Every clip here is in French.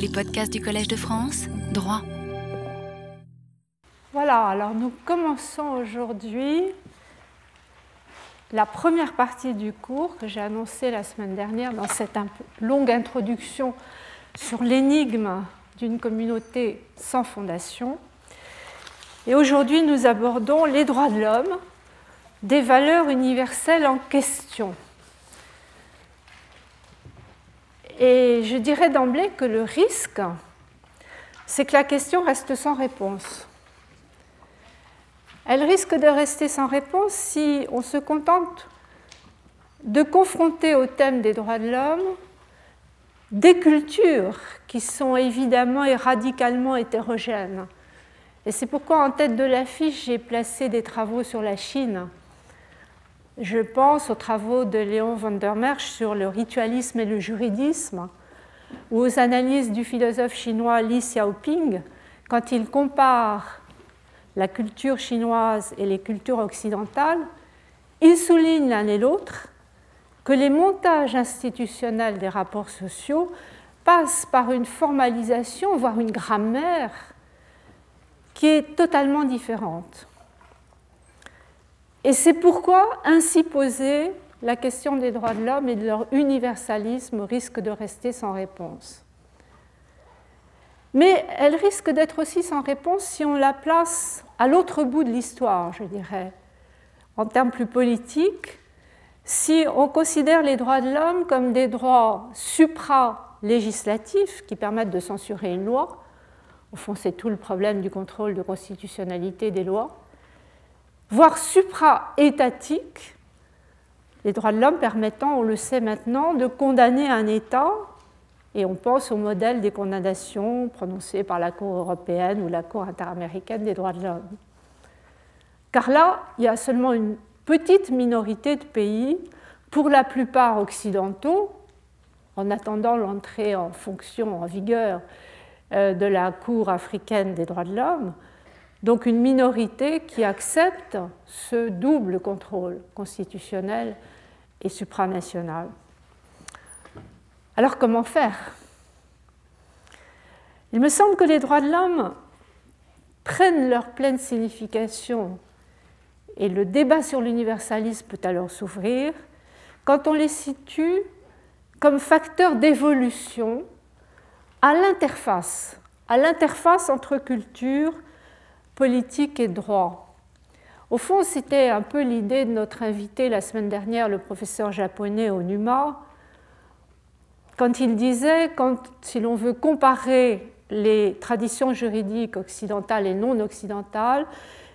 Les podcasts du Collège de France, droit. Voilà, alors nous commençons aujourd'hui la première partie du cours que j'ai annoncé la semaine dernière dans cette longue introduction sur l'énigme d'une communauté sans fondation. Et aujourd'hui, nous abordons les droits de l'homme, des valeurs universelles en question. Et je dirais d'emblée que le risque, c'est que la question reste sans réponse. Elle risque de rester sans réponse si on se contente de confronter au thème des droits de l'homme des cultures qui sont évidemment et radicalement hétérogènes. Et c'est pourquoi en tête de l'affiche, j'ai placé des travaux sur la Chine. Je pense aux travaux de Léon van der Merch sur le ritualisme et le juridisme, ou aux analyses du philosophe chinois Li Xiaoping, quand il compare la culture chinoise et les cultures occidentales, il souligne l'un et l'autre que les montages institutionnels des rapports sociaux passent par une formalisation, voire une grammaire, qui est totalement différente. Et c'est pourquoi ainsi poser la question des droits de l'homme et de leur universalisme risque de rester sans réponse. Mais elle risque d'être aussi sans réponse si on la place à l'autre bout de l'histoire, je dirais, en termes plus politiques, si on considère les droits de l'homme comme des droits supra-législatifs qui permettent de censurer une loi, au fond c'est tout le problème du contrôle de constitutionnalité des lois, voire supra-étatiques, les droits de l'homme permettant, on le sait maintenant, de condamner un État, et on pense au modèle des condamnations prononcées par la Cour européenne ou la Cour interaméricaine des droits de l'homme. Car là, il y a seulement une petite minorité de pays, pour la plupart occidentaux, en attendant l'entrée en fonction, en vigueur euh, de la Cour africaine des droits de l'homme, donc une minorité qui accepte ce double contrôle constitutionnel et supranational. Alors comment faire? Il me semble que les droits de l'homme prennent leur pleine signification et le débat sur l'universalisme peut alors s'ouvrir, quand on les situe comme facteurs d'évolution à l'interface, à l'interface entre culture, politique et droit. Au fond, c'était un peu l'idée de notre invité la semaine dernière, le professeur japonais Onuma, quand il disait, quand, si l'on veut comparer les traditions juridiques occidentales et non occidentales,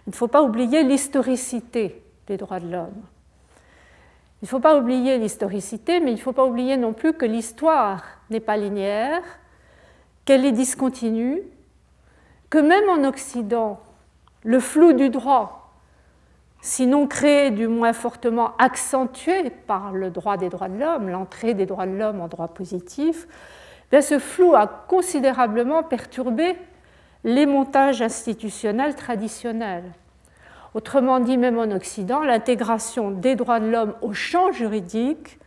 il ne faut pas oublier l'historicité des droits de l'homme. Il ne faut pas oublier l'historicité, mais il ne faut pas oublier non plus que l'histoire n'est pas linéaire, qu'elle est discontinue, que même en Occident, le flou du droit, sinon créé, du moins fortement accentué par le droit des droits de l'homme, l'entrée des droits de l'homme en droit positif, eh ce flou a considérablement perturbé les montages institutionnels traditionnels. Autrement dit, même en Occident, l'intégration des droits de l'homme au champ juridique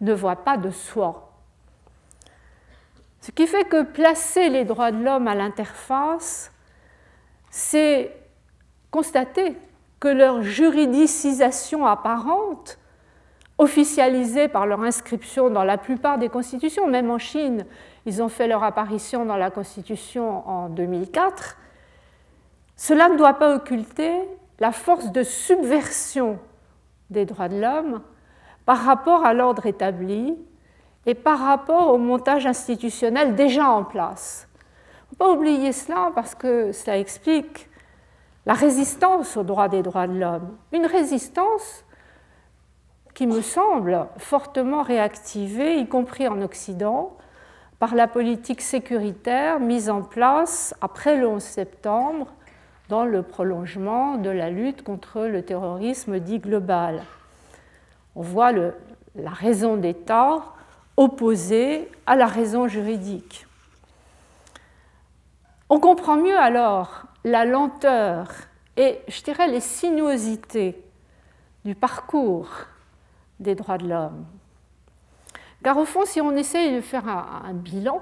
ne voit pas de soi. Ce qui fait que placer les droits de l'homme à l'interface, c'est constater que leur juridicisation apparente, officialisée par leur inscription dans la plupart des constitutions, même en Chine, ils ont fait leur apparition dans la Constitution en 2004, cela ne doit pas occulter la force de subversion des droits de l'homme par rapport à l'ordre établi et par rapport au montage institutionnel déjà en place. Il ne faut pas oublier cela parce que cela explique la résistance aux droits des droits de l'homme. Une résistance qui me semble fortement réactivée, y compris en Occident, par la politique sécuritaire mise en place après le 11 septembre dans le prolongement de la lutte contre le terrorisme dit global. On voit la raison d'État opposée à la raison juridique. On comprend mieux alors la lenteur et, je dirais, les sinuosités du parcours des droits de l'homme. Car au fond, si on essaye de faire un, bilan,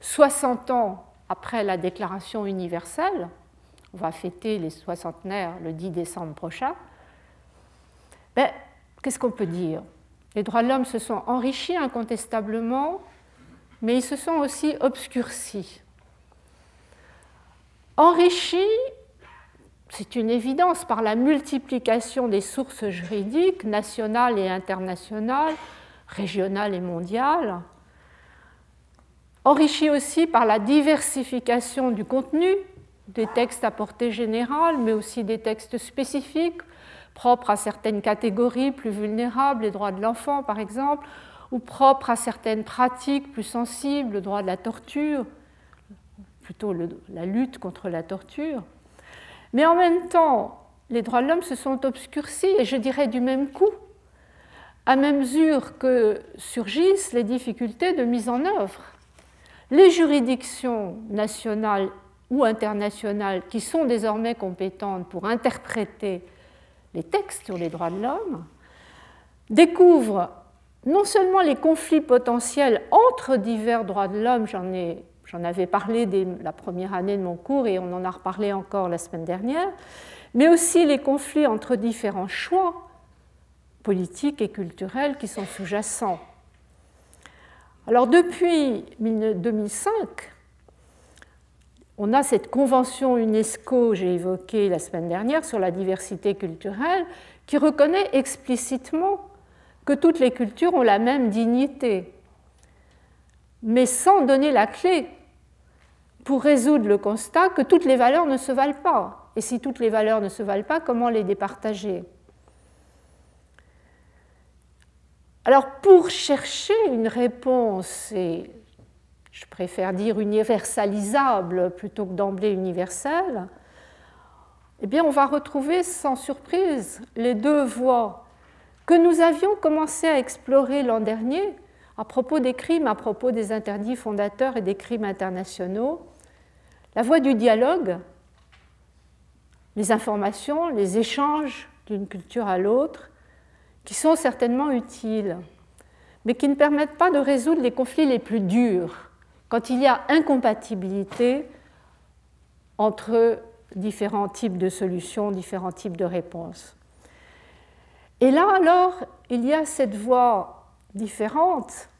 60 ans après la Déclaration universelle, on va fêter les soixantenaires le 10 décembre prochain, ben, qu'est-ce qu'on peut dire? Les droits de l'homme se sont enrichis incontestablement, mais ils se sont aussi obscurcis. Enrichis, c'est une évidence, par la multiplication des sources juridiques nationales et internationales, régionales et mondiales, enrichi aussi par la diversification du contenu des textes à portée générale, mais aussi des textes spécifiques propres à certaines catégories plus vulnérables, les droits de l'enfant par exemple, ou propres à certaines pratiques plus sensibles, le droit de la torture, plutôt la lutte contre la torture. Mais en même temps, les droits de l'homme se sont obscurcis, et je dirais du même coup, à mesure que surgissent les difficultés de mise en œuvre les juridictions nationales ou internationales qui sont désormais compétentes pour interpréter les textes sur les droits de l'homme découvrent non seulement les conflits potentiels entre divers droits de l'homme, j'en, j'en avais parlé dès la première année de mon cours et on en a reparlé encore la semaine dernière, mais aussi les conflits entre différents choix politiques et culturels qui sont sous-jacents. Alors depuis 2005, on a cette convention UNESCO, j'ai évoqué la semaine dernière, sur la diversité culturelle, qui reconnaît explicitement que toutes les cultures ont la même dignité, mais sans donner la clé pour résoudre le constat que toutes les valeurs ne se valent pas. Et si toutes les valeurs ne se valent pas, comment les départager? Alors pour chercher une réponse, et je préfère dire universalisable plutôt que d'emblée universelle, eh bien on va retrouver sans surprise les deux voies que nous avions commencé à explorer l'an dernier à propos des crimes, à propos des interdits fondateurs et des crimes internationaux. La voie du dialogue, les informations, les échanges d'une culture à l'autre, qui sont certainement utiles, mais qui ne permettent pas de résoudre les conflits les plus durs, quand il y a incompatibilité entre différents types de solutions, différents types de réponses. Et là, alors, il y a cette voie différente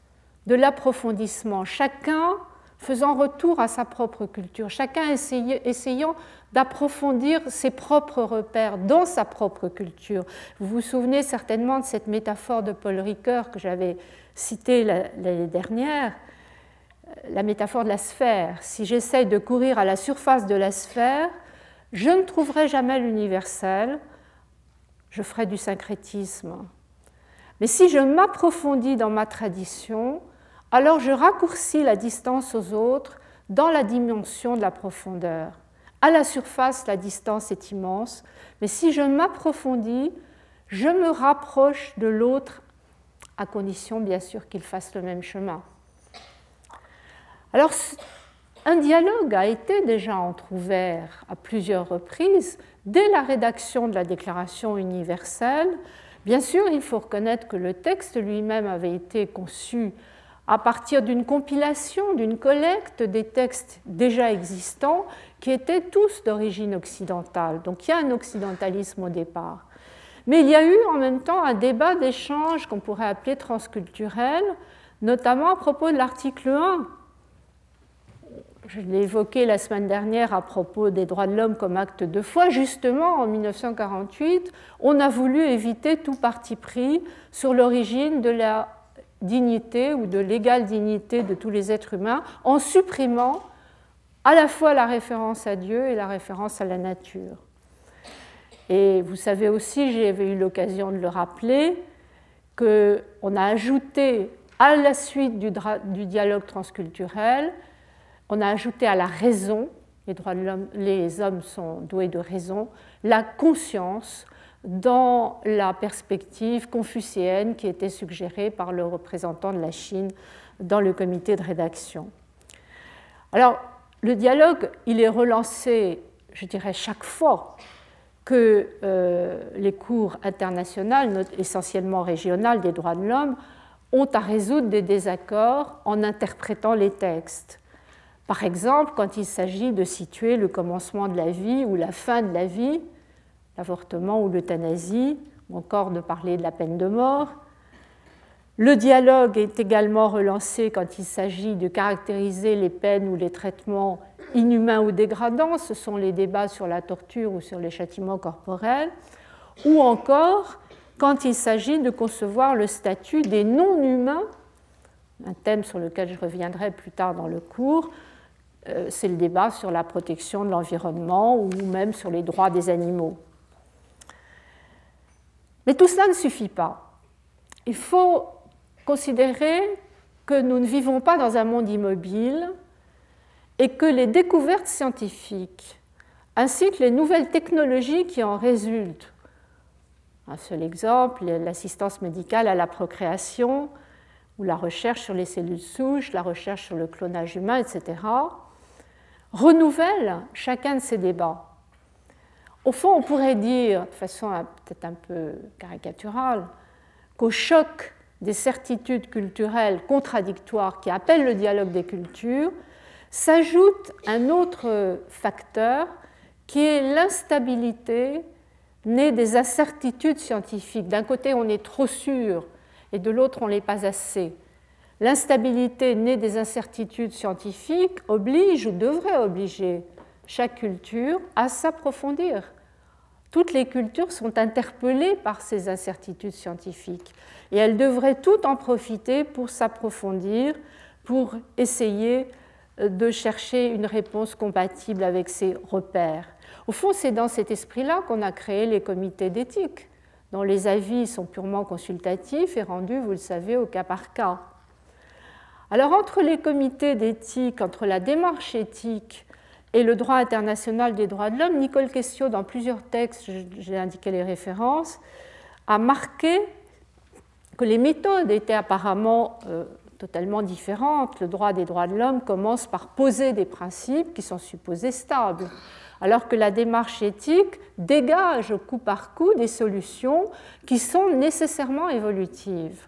de l'approfondissement, chacun faisant retour à sa propre culture, chacun essayant d'approfondir ses propres repères dans sa propre culture. Vous vous souvenez certainement de cette métaphore de Paul Ricoeur que j'avais citée l'année dernière, la métaphore de la sphère. Si j'essaye de courir à la surface de la sphère, je ne trouverai jamais l'universel, je ferai du syncrétisme. Mais si je m'approfondis dans ma tradition, alors je raccourcis la distance aux autres dans la dimension de la profondeur. À la surface, la distance est immense, mais si je m'approfondis, je me rapproche de l'autre, à condition bien sûr qu'il fasse le même chemin. Alors, un dialogue a été déjà entr'ouvert à plusieurs reprises dès la rédaction de la Déclaration universelle. Bien sûr, il faut reconnaître que le texte lui-même avait été conçu à partir d'une compilation, d'une collecte des textes déjà existants qui étaient tous d'origine occidentale. Donc il y a un occidentalisme au départ. Mais il y a eu en même temps un débat d'échange qu'on pourrait appeler transculturel, notamment à propos de l'article 1. Je l'ai évoqué la semaine dernière à propos des droits de l'homme comme acte de foi. Justement, en 1948, on a voulu éviter tout parti pris sur l'origine de la dignité ou de l'égale dignité de tous les êtres humains en supprimant à la fois la référence à Dieu et la référence à la nature. Et vous savez aussi, j'avais eu l'occasion de le rappeler, qu'on a ajouté à la suite du, dialogue transculturel, on a ajouté à la raison, les, droits de les hommes sont doués de raison, la conscience dans la perspective confucéenne qui était suggérée par le représentant de la Chine dans le comité de rédaction. Alors, le dialogue, il est relancé, je dirais, chaque fois que euh, les cours internationales, essentiellement régionales des droits de l'homme, ont à résoudre des désaccords en interprétant les textes. Par exemple, quand il s'agit de situer le commencement de la vie ou la fin de la vie, l'avortement ou l'euthanasie, ou encore de parler de la peine de mort. Le dialogue est également relancé quand il s'agit de caractériser les peines ou les traitements inhumains ou dégradants, ce sont les débats sur la torture ou sur les châtiments corporels, ou encore quand il s'agit de concevoir le statut des non-humains, un thème sur lequel je reviendrai plus tard dans le cours, euh, c'est le débat sur la protection de l'environnement ou même sur les droits des animaux. Mais tout cela ne suffit pas. Il faut considérer que nous ne vivons pas dans un monde immobile et que les découvertes scientifiques ainsi que les nouvelles technologies qui en résultent, un seul exemple, l'assistance médicale à la procréation ou la recherche sur les cellules souches, la recherche sur le clonage humain, etc., renouvellent chacun de ces débats. Au fond, on pourrait dire, de façon peut-être un peu caricaturale, qu'au choc des certitudes culturelles contradictoires qui appellent le dialogue des cultures, s'ajoute un autre facteur qui est l'instabilité née des incertitudes scientifiques. D'un côté, on est trop sûr et de l'autre, on n'est pas assez. L'instabilité née des incertitudes scientifiques oblige ou devrait obliger chaque culture à s'approfondir toutes les cultures sont interpellées par ces incertitudes scientifiques et elles devraient toutes en profiter pour s'approfondir, pour essayer de chercher une réponse compatible avec ces repères. Au fond, c'est dans cet esprit-là qu'on a créé les comités d'éthique, dont les avis sont purement consultatifs et rendus, vous le savez, au cas par cas. Alors entre les comités d'éthique, entre la démarche éthique et le droit international des droits de l'homme, Nicole Questio, dans plusieurs textes, j'ai indiqué les références, a marqué que les méthodes étaient apparemment euh, totalement différentes. Le droit des droits de l'homme commence par poser des principes qui sont supposés stables, alors que la démarche éthique dégage coup par coup des solutions qui sont nécessairement évolutives.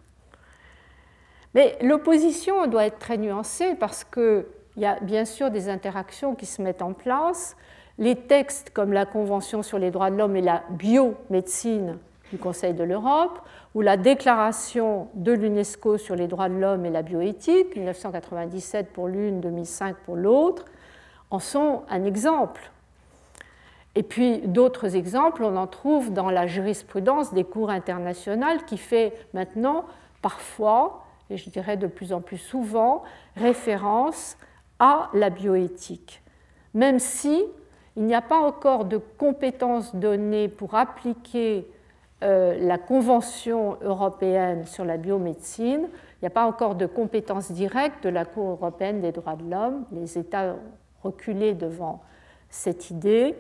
Mais l'opposition doit être très nuancée parce que il y a bien sûr des interactions qui se mettent en place. Les textes comme la Convention sur les droits de l'homme et la biomédecine du Conseil de l'Europe, ou la Déclaration de l'UNESCO sur les droits de l'homme et la bioéthique, 1997 pour l'une, 2005 pour l'autre, en sont un exemple. Et puis d'autres exemples, on en trouve dans la jurisprudence des cours internationales qui fait maintenant parfois, et je dirais de plus en plus souvent, référence à la bioéthique, même si il n'y a pas encore de compétences données pour appliquer euh, la Convention européenne sur la biomédecine. Il n'y a pas encore de compétences directes de la Cour européenne des droits de l'homme. Les États ont reculé devant cette idée,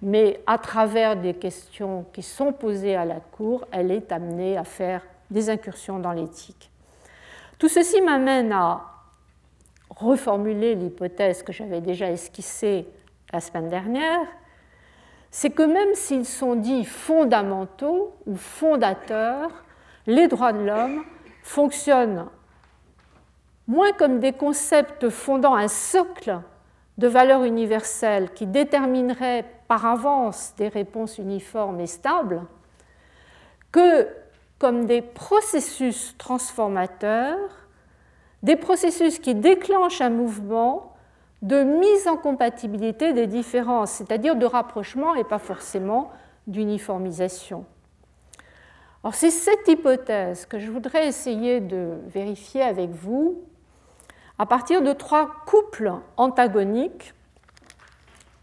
mais à travers des questions qui sont posées à la Cour, elle est amenée à faire des incursions dans l'éthique. Tout ceci m'amène à reformuler l'hypothèse que j'avais déjà esquissée la semaine dernière, c'est que même s'ils sont dits fondamentaux ou fondateurs, les droits de l'homme fonctionnent moins comme des concepts fondant un socle de valeurs universelles qui détermineraient par avance des réponses uniformes et stables, que comme des processus transformateurs des processus qui déclenchent un mouvement de mise en compatibilité des différences, c'est-à-dire de rapprochement et pas forcément d'uniformisation. Alors c'est cette hypothèse que je voudrais essayer de vérifier avec vous à partir de trois couples antagoniques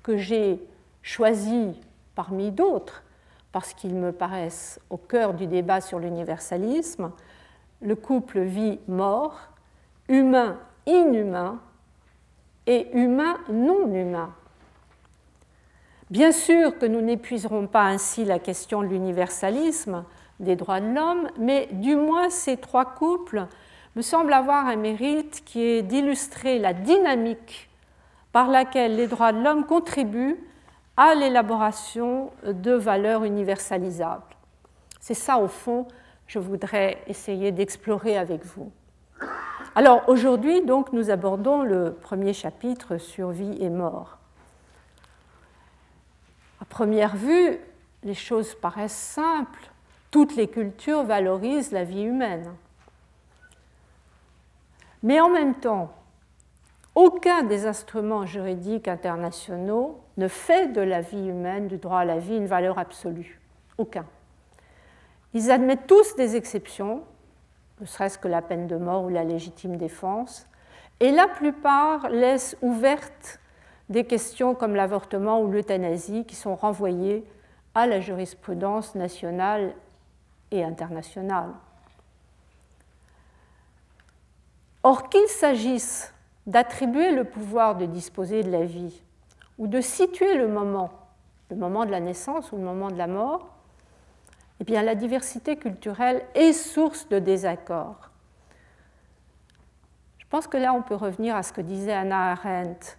que j'ai choisis parmi d'autres parce qu'ils me paraissent au cœur du débat sur l'universalisme, le couple vie-mort humain inhumain et humain non humain. Bien sûr que nous n'épuiserons pas ainsi la question de l'universalisme des droits de l'homme, mais du moins ces trois couples me semblent avoir un mérite qui est d'illustrer la dynamique par laquelle les droits de l'homme contribuent à l'élaboration de valeurs universalisables. C'est ça, au fond, je voudrais essayer d'explorer avec vous. Alors aujourd'hui, nous abordons le premier chapitre sur vie et mort. À première vue, les choses paraissent simples. Toutes les cultures valorisent la vie humaine. Mais en même temps, aucun des instruments juridiques internationaux ne fait de la vie humaine, du droit à la vie, une valeur absolue. Aucun. Ils admettent tous des exceptions, ne serait-ce que la peine de mort ou la légitime défense, et la plupart laissent ouvertes des questions comme l'avortement ou l'euthanasie qui sont renvoyées à la jurisprudence nationale et internationale. Or, qu'il s'agisse d'attribuer le pouvoir de disposer de la vie ou de situer le moment, le moment de la naissance ou le moment de la mort, eh bien, la diversité culturelle est source de désaccords. Je pense que là, on peut revenir à ce que disait Anna Arendt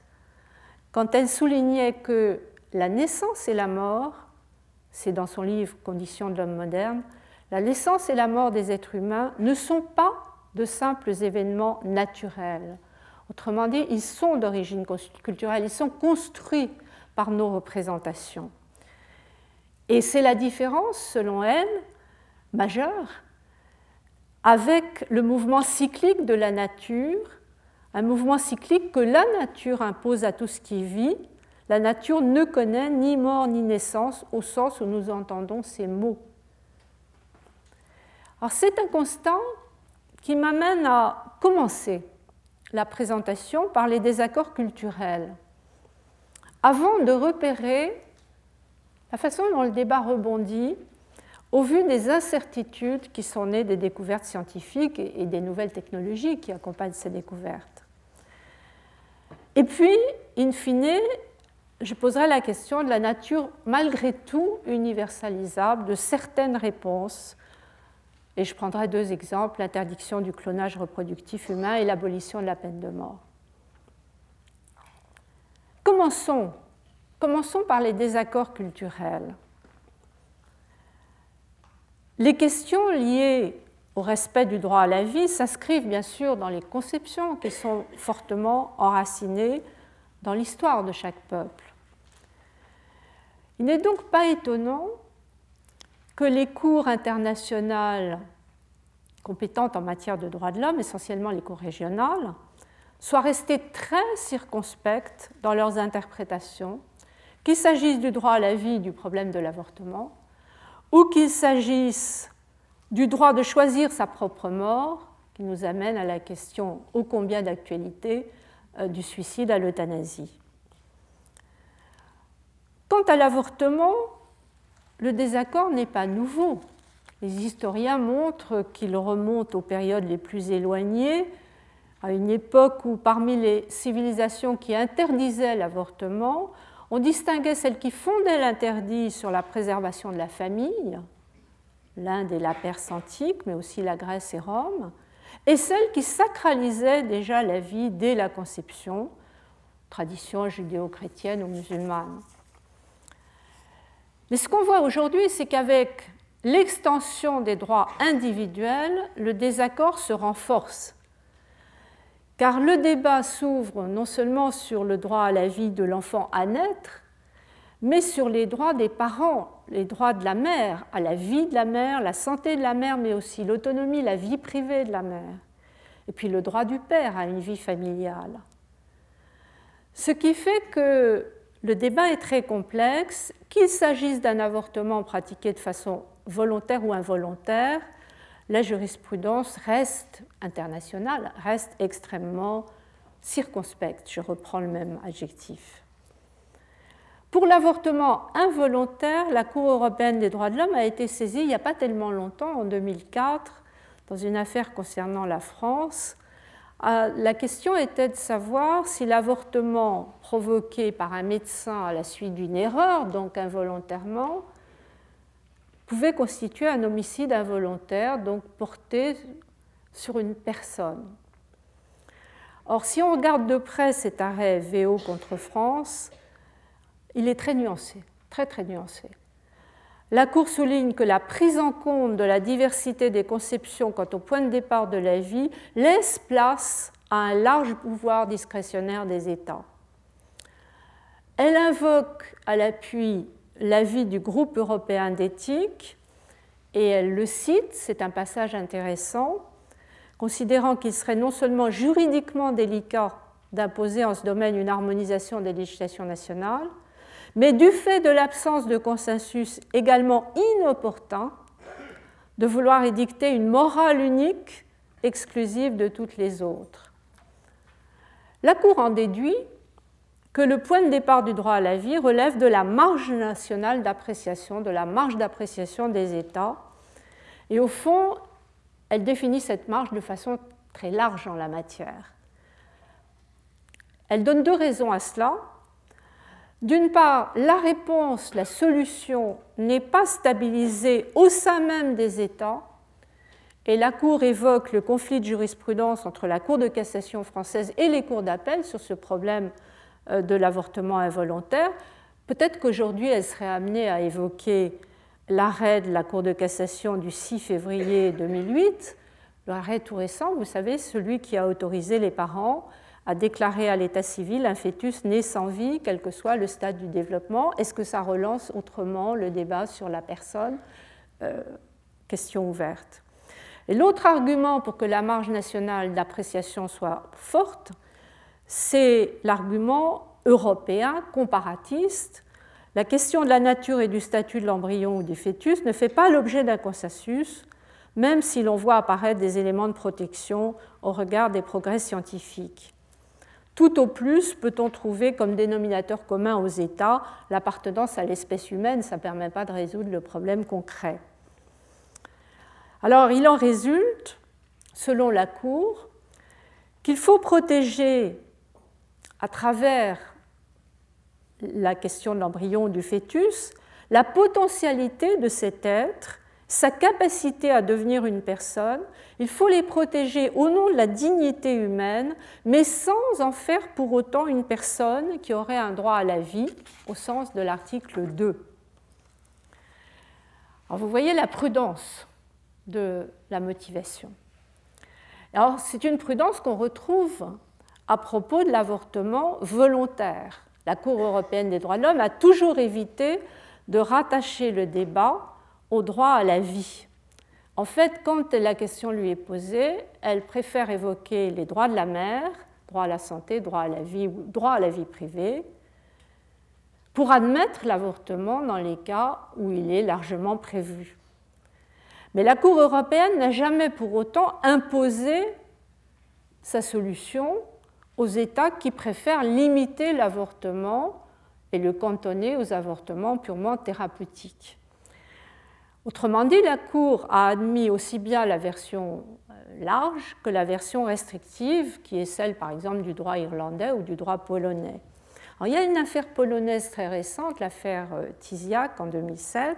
quand elle soulignait que la naissance et la mort, c'est dans son livre Conditions de l'homme moderne, la naissance et la mort des êtres humains ne sont pas de simples événements naturels. Autrement dit, ils sont d'origine culturelle, ils sont construits par nos représentations. Et c'est la différence, selon elle, majeure, avec le mouvement cyclique de la nature, un mouvement cyclique que la nature impose à tout ce qui vit. La nature ne connaît ni mort ni naissance au sens où nous entendons ces mots. Alors c'est un constat qui m'amène à commencer la présentation par les désaccords culturels, avant de repérer la façon dont le débat rebondit au vu des incertitudes qui sont nées des découvertes scientifiques et des nouvelles technologies qui accompagnent ces découvertes. Et puis, in fine, je poserai la question de la nature malgré tout universalisable de certaines réponses et je prendrai deux exemples, l'interdiction du clonage reproductif humain et l'abolition de la peine de mort. Commençons, commençons par les désaccords culturels. Les questions liées au respect du droit à la vie s'inscrivent bien sûr dans les conceptions qui sont fortement enracinées dans l'histoire de chaque peuple. Il n'est donc pas étonnant que les cours internationales compétentes en matière de droits de l'homme, essentiellement les cours régionales, soient restées très circonspectes dans leurs interprétations, qu'il s'agisse du droit à la vie, du problème de l'avortement, ou qu'il s'agisse du droit de choisir sa propre mort, qui nous amène à la question ô combien d'actualité euh, du suicide à l'euthanasie? Quant à l'avortement, le désaccord n'est pas nouveau. Les historiens montrent qu'il remonte aux périodes les plus éloignées, à une époque où parmi les civilisations qui interdisaient l'avortement, on distinguait celles qui fondaient l'interdit sur la préservation de la famille, l'Inde et la Perse antique, mais aussi la Grèce et Rome, et celles qui sacralisaient déjà la vie dès la conception, tradition judéo-chrétienne ou musulmane. Mais ce qu'on voit aujourd'hui, c'est qu'avec l'extension des droits individuels, le désaccord se renforce. Car le débat s'ouvre non seulement sur le droit à la vie de l'enfant à naître, mais sur les droits des parents, les droits de la mère, à la vie de la mère, la santé de la mère, mais aussi l'autonomie, la vie privée de la mère, et puis le droit du père à une vie familiale. Ce qui fait que le débat est très complexe, qu'il s'agisse d'un avortement pratiqué de façon volontaire ou involontaire, la jurisprudence reste internationale, reste extrêmement circonspecte. Je reprends le même adjectif. Pour l'avortement involontaire, la Cour européenne des droits de l'homme a été saisie il n'y a pas tellement longtemps, en 2004, dans une affaire concernant la France, ah, la question était de savoir si l'avortement provoqué par un médecin à la suite d'une erreur, donc involontairement, pouvait constituer un homicide involontaire, donc porté sur une personne. Or, si on regarde de près cet arrêt VO contre France, il est très nuancé, très très nuancé. la Cour souligne que la prise en compte de la diversité des conceptions quant au point de départ de la vie laisse place à un large pouvoir discrétionnaire des États. Elle invoque à l'appui l'avis du groupe européen d'éthique et elle le cite, c'est un passage intéressant, considérant qu'il serait non seulement juridiquement délicat d'imposer en ce domaine une harmonisation des législations nationales, mais du fait de l'absence de consensus également inopportun de vouloir édicter une morale unique exclusive de toutes les autres. La Cour en déduit que le point de départ du droit à la vie relève de la marge nationale d'appréciation, de la marge d'appréciation des États. Et au fond, elle définit cette marge de façon très large en la matière. Elle donne deux raisons à cela. D'une part, la réponse, la solution n'est pas stabilisée au sein même des États, et la Cour évoque le conflit de jurisprudence entre la Cour de cassation française et les cours d'appel sur ce problème de l'avortement involontaire. Peut-être qu'aujourd'hui, elle serait amenée à évoquer l'arrêt de la Cour de cassation du 6 février 2008, l'arrêt tout récent, vous savez, celui qui a autorisé les parents a déclaré à l'état civil un fœtus né sans vie, quel que soit le stade du développement. Est-ce que ça relance autrement le débat sur la personne? Euh, Question ouverte. Et l'autre argument pour que la marge nationale d'appréciation soit forte, c'est l'argument européen comparatiste. La question de la nature et du statut de l'embryon ou du fœtus ne fait pas l'objet d'un consensus, même si l'on voit apparaître des éléments de protection au regard des progrès scientifiques. Tout au plus peut-on trouver comme dénominateur commun aux États l'appartenance à l'espèce humaine, ça ne permet pas de résoudre le problème concret. Alors il en résulte, selon la Cour, qu'il faut protéger à travers la question de l'embryon du fœtus la potentialité de cet être sa capacité à devenir une personne, il faut les protéger au nom de la dignité humaine, mais sans en faire pour autant une personne qui aurait un droit à la vie au sens de l'article 2. Alors vous voyez la prudence de la motivation. Alors c'est une prudence qu'on retrouve à propos de l'avortement volontaire. La Cour européenne des droits de l'homme a toujours évité de rattacher le débat au droit à la vie. En fait, quand la question lui est posée, elle préfère évoquer les droits de la mère, droit à la santé, droit à la vie ou droit à la vie privée, pour admettre l'avortement dans les cas où il est largement prévu. Mais la Cour européenne n'a jamais pour autant imposé sa solution aux États qui préfèrent limiter l'avortement et le cantonner aux avortements purement thérapeutiques. Autrement dit, la Cour a admis aussi bien la version euh, large que la version restrictive, qui est celle par exemple du droit irlandais ou du droit polonais. il y a une affaire polonaise très récente, l'affaire euh, Tiziak en 2007,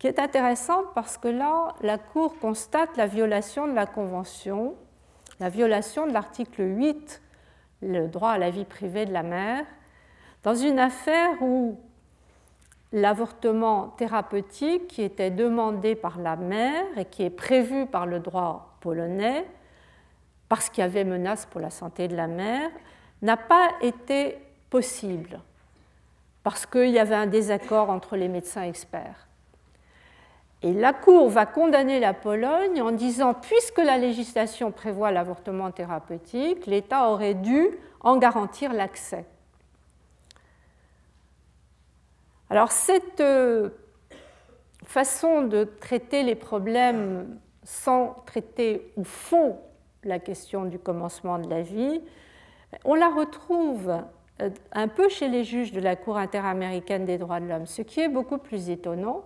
qui est intéressante parce que là, la Cour constate la violation de la Convention, la violation de l'article 8, le droit à la vie privée de la mère, dans une affaire où l'avortement thérapeutique qui était demandé par la mère et qui est prévu par le droit polonais, parce qu'il y avait menace pour la santé de la mère, n'a pas été possible, parce qu'il y avait un désaccord entre les médecins experts. Et la Cour va condamner la Pologne en disant, puisque la législation prévoit l'avortement thérapeutique, l'État aurait dû en garantir l'accès. Alors cette euh, façon de traiter les problèmes sans traiter au fond la question du commencement de la vie, on la retrouve euh, un peu chez les juges de la Cour interaméricaine des droits de l'homme, ce qui est beaucoup plus étonnant,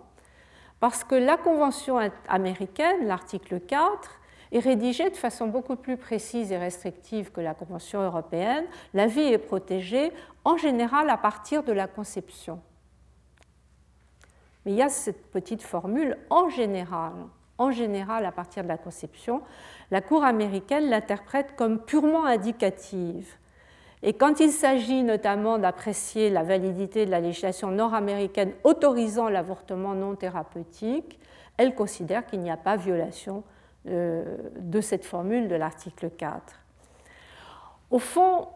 parce que la Convention américaine, l'article 4, est rédigée de façon beaucoup plus précise et restrictive que la Convention européenne. La vie est protégée en général à partir de la conception. Mais il y a cette petite formule en général, en général à partir de la conception. La Cour américaine l'interprète comme purement indicative. Et quand il s'agit notamment d'apprécier la validité de la législation nord-américaine autorisant l'avortement non thérapeutique, elle considère qu'il n'y a pas violation euh, de cette formule de l'article 4. Au fond,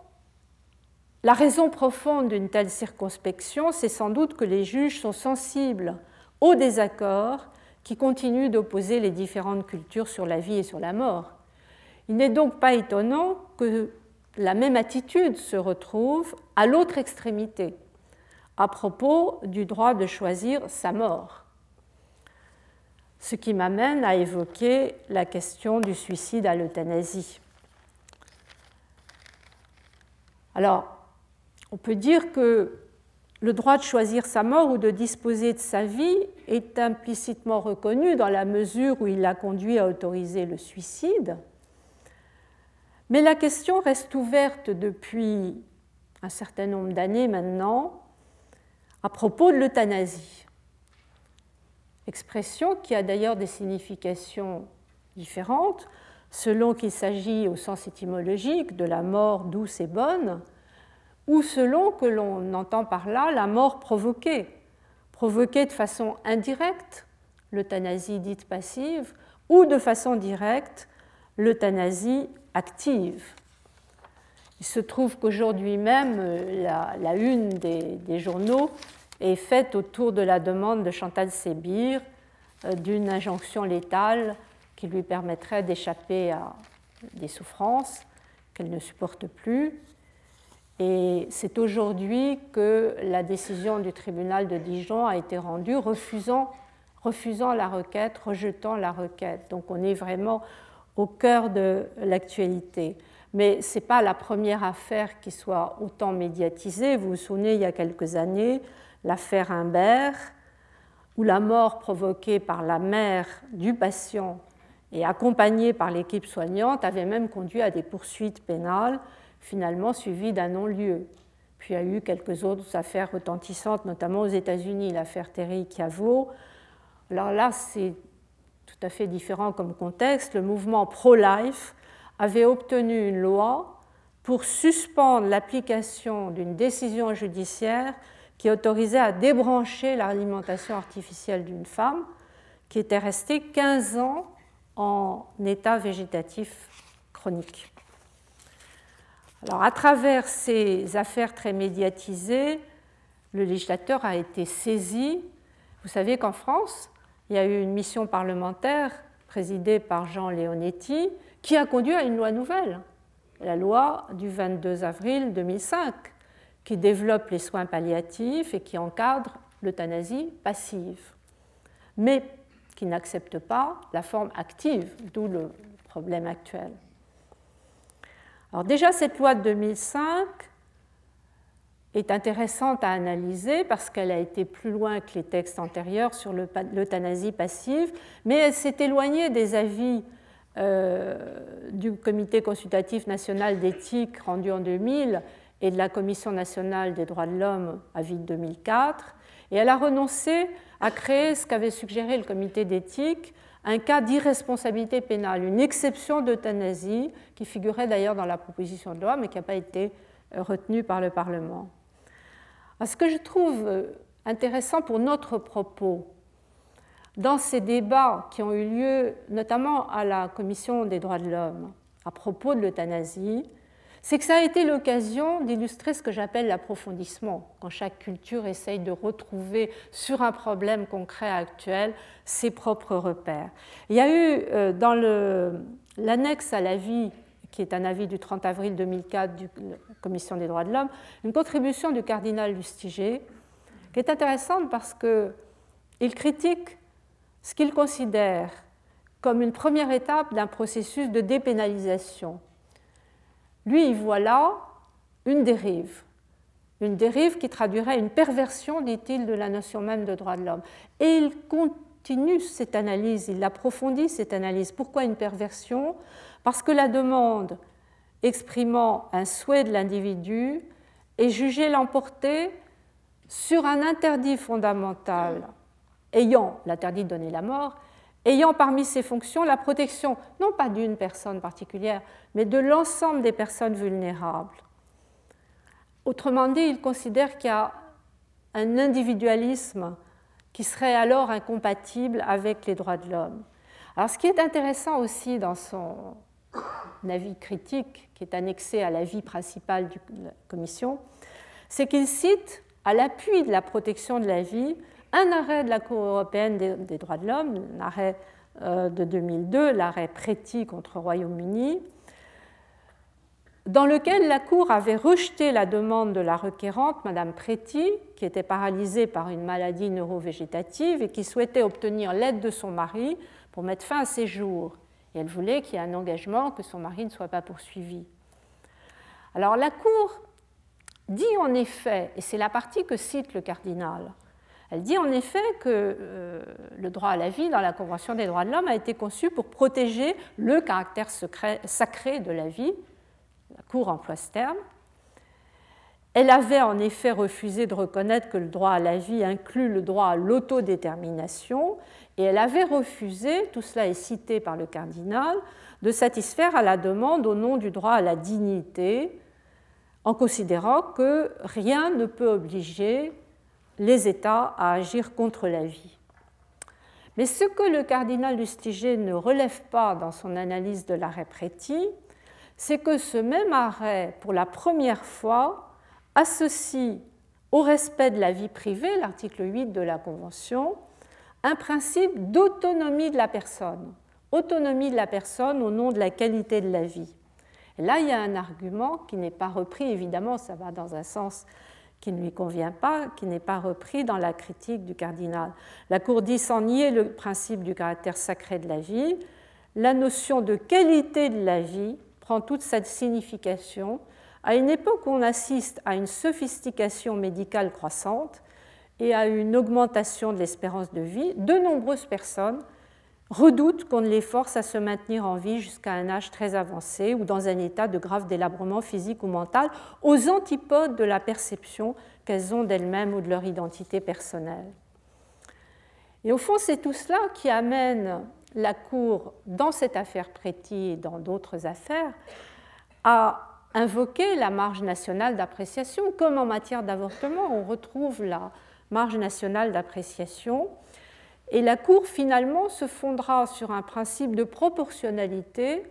la raison profonde d'une telle circonspection, c'est sans doute que les juges sont sensibles aux désaccords qui continuent d'opposer les différentes cultures sur la vie et sur la mort. Il n'est donc pas étonnant que la même attitude se retrouve à l'autre extrémité, à propos du droit de choisir sa mort. Ce qui m'amène à évoquer la question du suicide à l'euthanasie. Alors, on peut dire que le droit de choisir sa mort ou de disposer de sa vie est implicitement reconnu dans la mesure où il l'a conduit à autoriser le suicide, mais la question reste ouverte depuis un certain nombre d'années maintenant à propos de l'euthanasie. Expression qui a d'ailleurs des significations différentes selon qu'il s'agit au sens étymologique de la mort douce et bonne, ou selon que l'on entend par là la mort provoquée, provoquée de façon indirecte, l'euthanasie dite passive, ou de façon directe, l'euthanasie active. Il se trouve qu'aujourd'hui même, euh, la, une des, journaux est faite autour de la demande de Chantal Sébir euh, d'une injonction létale qui lui permettrait d'échapper à des souffrances qu'elle ne supporte plus. Et c'est aujourd'hui que la décision du tribunal de Dijon a été rendue refusant, refusant la requête, rejetant la requête. Donc on est vraiment au cœur de l'actualité. Mais ce n'est pas la première affaire qui soit autant médiatisée. Vous vous souvenez, il y a quelques années, l'affaire Imbert, où la mort provoquée par la mère du patient et accompagnée par l'équipe soignante avait même conduit à des poursuites pénales, finalement suivies d'un non-lieu. Puis il y a eu quelques autres affaires retentissantes, notamment aux États-Unis, l'affaire Terry Chiavo. Alors là, c'est tout à fait différent comme contexte, le mouvement pro-life avait obtenu une loi pour suspendre l'application d'une décision judiciaire qui autorisait à débrancher l'alimentation artificielle d'une femme qui était restée 15 ans en état végétatif chronique. Alors, à travers ces affaires très médiatisées, le législateur a été saisi. Vous savez qu'en France, il y a eu une mission parlementaire présidée par Jean Leonetti qui a conduit à une loi nouvelle, la loi du 22 avril 2005, qui développe les soins palliatifs et qui encadre l'euthanasie passive, mais qui n'accepte pas la forme active, d'où le problème actuel. Alors déjà, cette loi de 2005 est intéressante à analyser parce qu'elle a été plus loin que les textes antérieurs sur l'euthanasie passive, mais elle s'est éloignée des avis euh, du Comité consultatif national d'éthique rendu en 2000 et de la Commission nationale des droits de l'homme, avis de 2004, et elle a renoncé à créer ce qu'avait suggéré le comité d'éthique, un cas d'irresponsabilité pénale, une exception d'euthanasie qui figurait d'ailleurs dans la proposition de loi mais qui n'a pas été retenue par le Parlement. Ce que je trouve euh, intéressant pour notre propos, dans ces débats qui ont eu lieu notamment à la Commission des droits de l'homme à propos de l'euthanasie, c'est que ça a été l'occasion d'illustrer ce que j'appelle l'approfondissement, quand chaque culture essaye de retrouver sur un problème concret actuel ses propres repères. Il y a eu euh, dans l'annexe à l'avis qui est un avis du 30 avril 2004 de la Commission des droits de l'homme, une contribution du cardinal Lustiger, qui est intéressante parce qu'il critique ce qu'il considère comme une première étape d'un processus de dépénalisation. Lui, il voit là une dérive, une dérive qui traduirait une perversion, dit-il, de la notion même de droit de l'homme. Et il continue cette analyse, il approfondit cette analyse. Pourquoi une perversion? Parce que la demande exprimant un souhait de l'individu est jugée l'emporter sur un interdit fondamental ayant l'interdit de donner la mort, ayant parmi ses fonctions la protection non pas d'une personne particulière, mais de l'ensemble des personnes vulnérables. Autrement dit, il considère qu'il y a un individualisme qui serait alors incompatible avec les droits de l'homme. Alors ce qui est intéressant aussi dans son avis critique, qui est annexé à l'avis principal de la Commission, c'est qu'il cite, à l'appui de la protection de la vie, un arrêt de la Cour européenne des, droits de l'homme, un arrêt euh, de 2002, l'arrêt Préti contre Royaume-Uni, dans lequel la Cour avait rejeté la demande de la requérante, Madame Préti, qui était paralysée par une maladie neurovégétative et qui souhaitait obtenir l'aide de son mari pour mettre fin à ses jours. Elle voulait qu'il y ait un engagement, que son mari ne soit pas poursuivi. Alors la Cour dit en effet, et c'est la partie que cite le cardinal, elle dit en effet que euh, le droit à la vie dans la Convention des droits de l'homme a été conçu pour protéger le caractère sacré de la vie. La Cour emploie ce terme. Elle avait en effet refusé de reconnaître que le droit à la vie inclut le droit à l'autodétermination et elle avait refusé, tout cela est cité par le cardinal, de satisfaire à la demande au nom du droit à la dignité, en considérant que rien ne peut obliger les États à agir contre la vie. Mais ce que le cardinal Lustiger ne relève pas dans son analyse de l'arrêt Préti, c'est que ce même arrêt, pour la première fois, associe au respect de la vie privée, l'article 8 de la Convention, un principe d'autonomie de la personne. Autonomie de la personne au nom de la qualité de la vie. Là, il y a un argument qui n'est pas repris, évidemment, ça va dans un sens qui ne lui convient pas, qui n'est pas repris dans la critique du cardinal. La Cour dit sans nier le principe du caractère sacré de la vie, la notion de qualité de la vie prend toute sa signification à une époque où on assiste à une sophistication médicale croissante et à une augmentation de l'espérance de vie. De nombreuses personnes redoutent qu'on ne les force à se maintenir en vie jusqu'à un âge très avancé ou dans un état de grave délabrement physique ou mental, aux antipodes de la perception qu'elles ont d'elles-mêmes ou de leur identité personnelle. Et au fond, c'est tout cela qui amène la Cour, dans cette affaire Préti et dans d'autres affaires, à invoquer la marge nationale d'appréciation, comme en matière d'avortement, on retrouve la marge nationale d'appréciation et la Cour finalement se fondera sur un principe de proportionnalité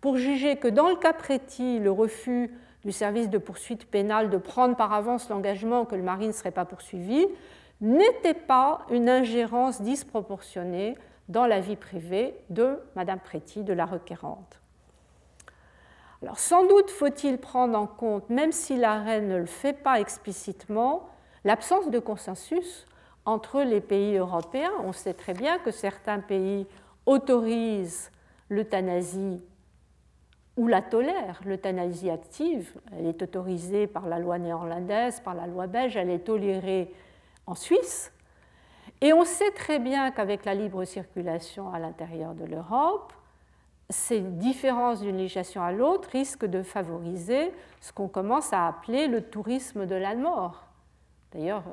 pour juger que dans le cas précis, le refus du service de poursuite pénale de prendre par avance l'engagement que le mari ne serait pas poursuivi n'était pas une ingérence disproportionnée dans la vie privée de Madame Préti, de la requérante. Alors sans doute faut-il prendre en compte, même si l'arrêt ne le fait pas explicitement, l'absence de consensus entre les pays européens. On sait très bien que certains pays autorisent l'euthanasie ou la tolèrent, l'euthanasie active. Elle est autorisée par la loi néerlandaise, par la loi belge, elle est tolérée en Suisse. Et on sait très bien qu'avec la libre circulation à l'intérieur de l'Europe, ces différences d'une législation à l'autre risquent de favoriser ce qu'on commence à appeler le tourisme de la mort. D'ailleurs,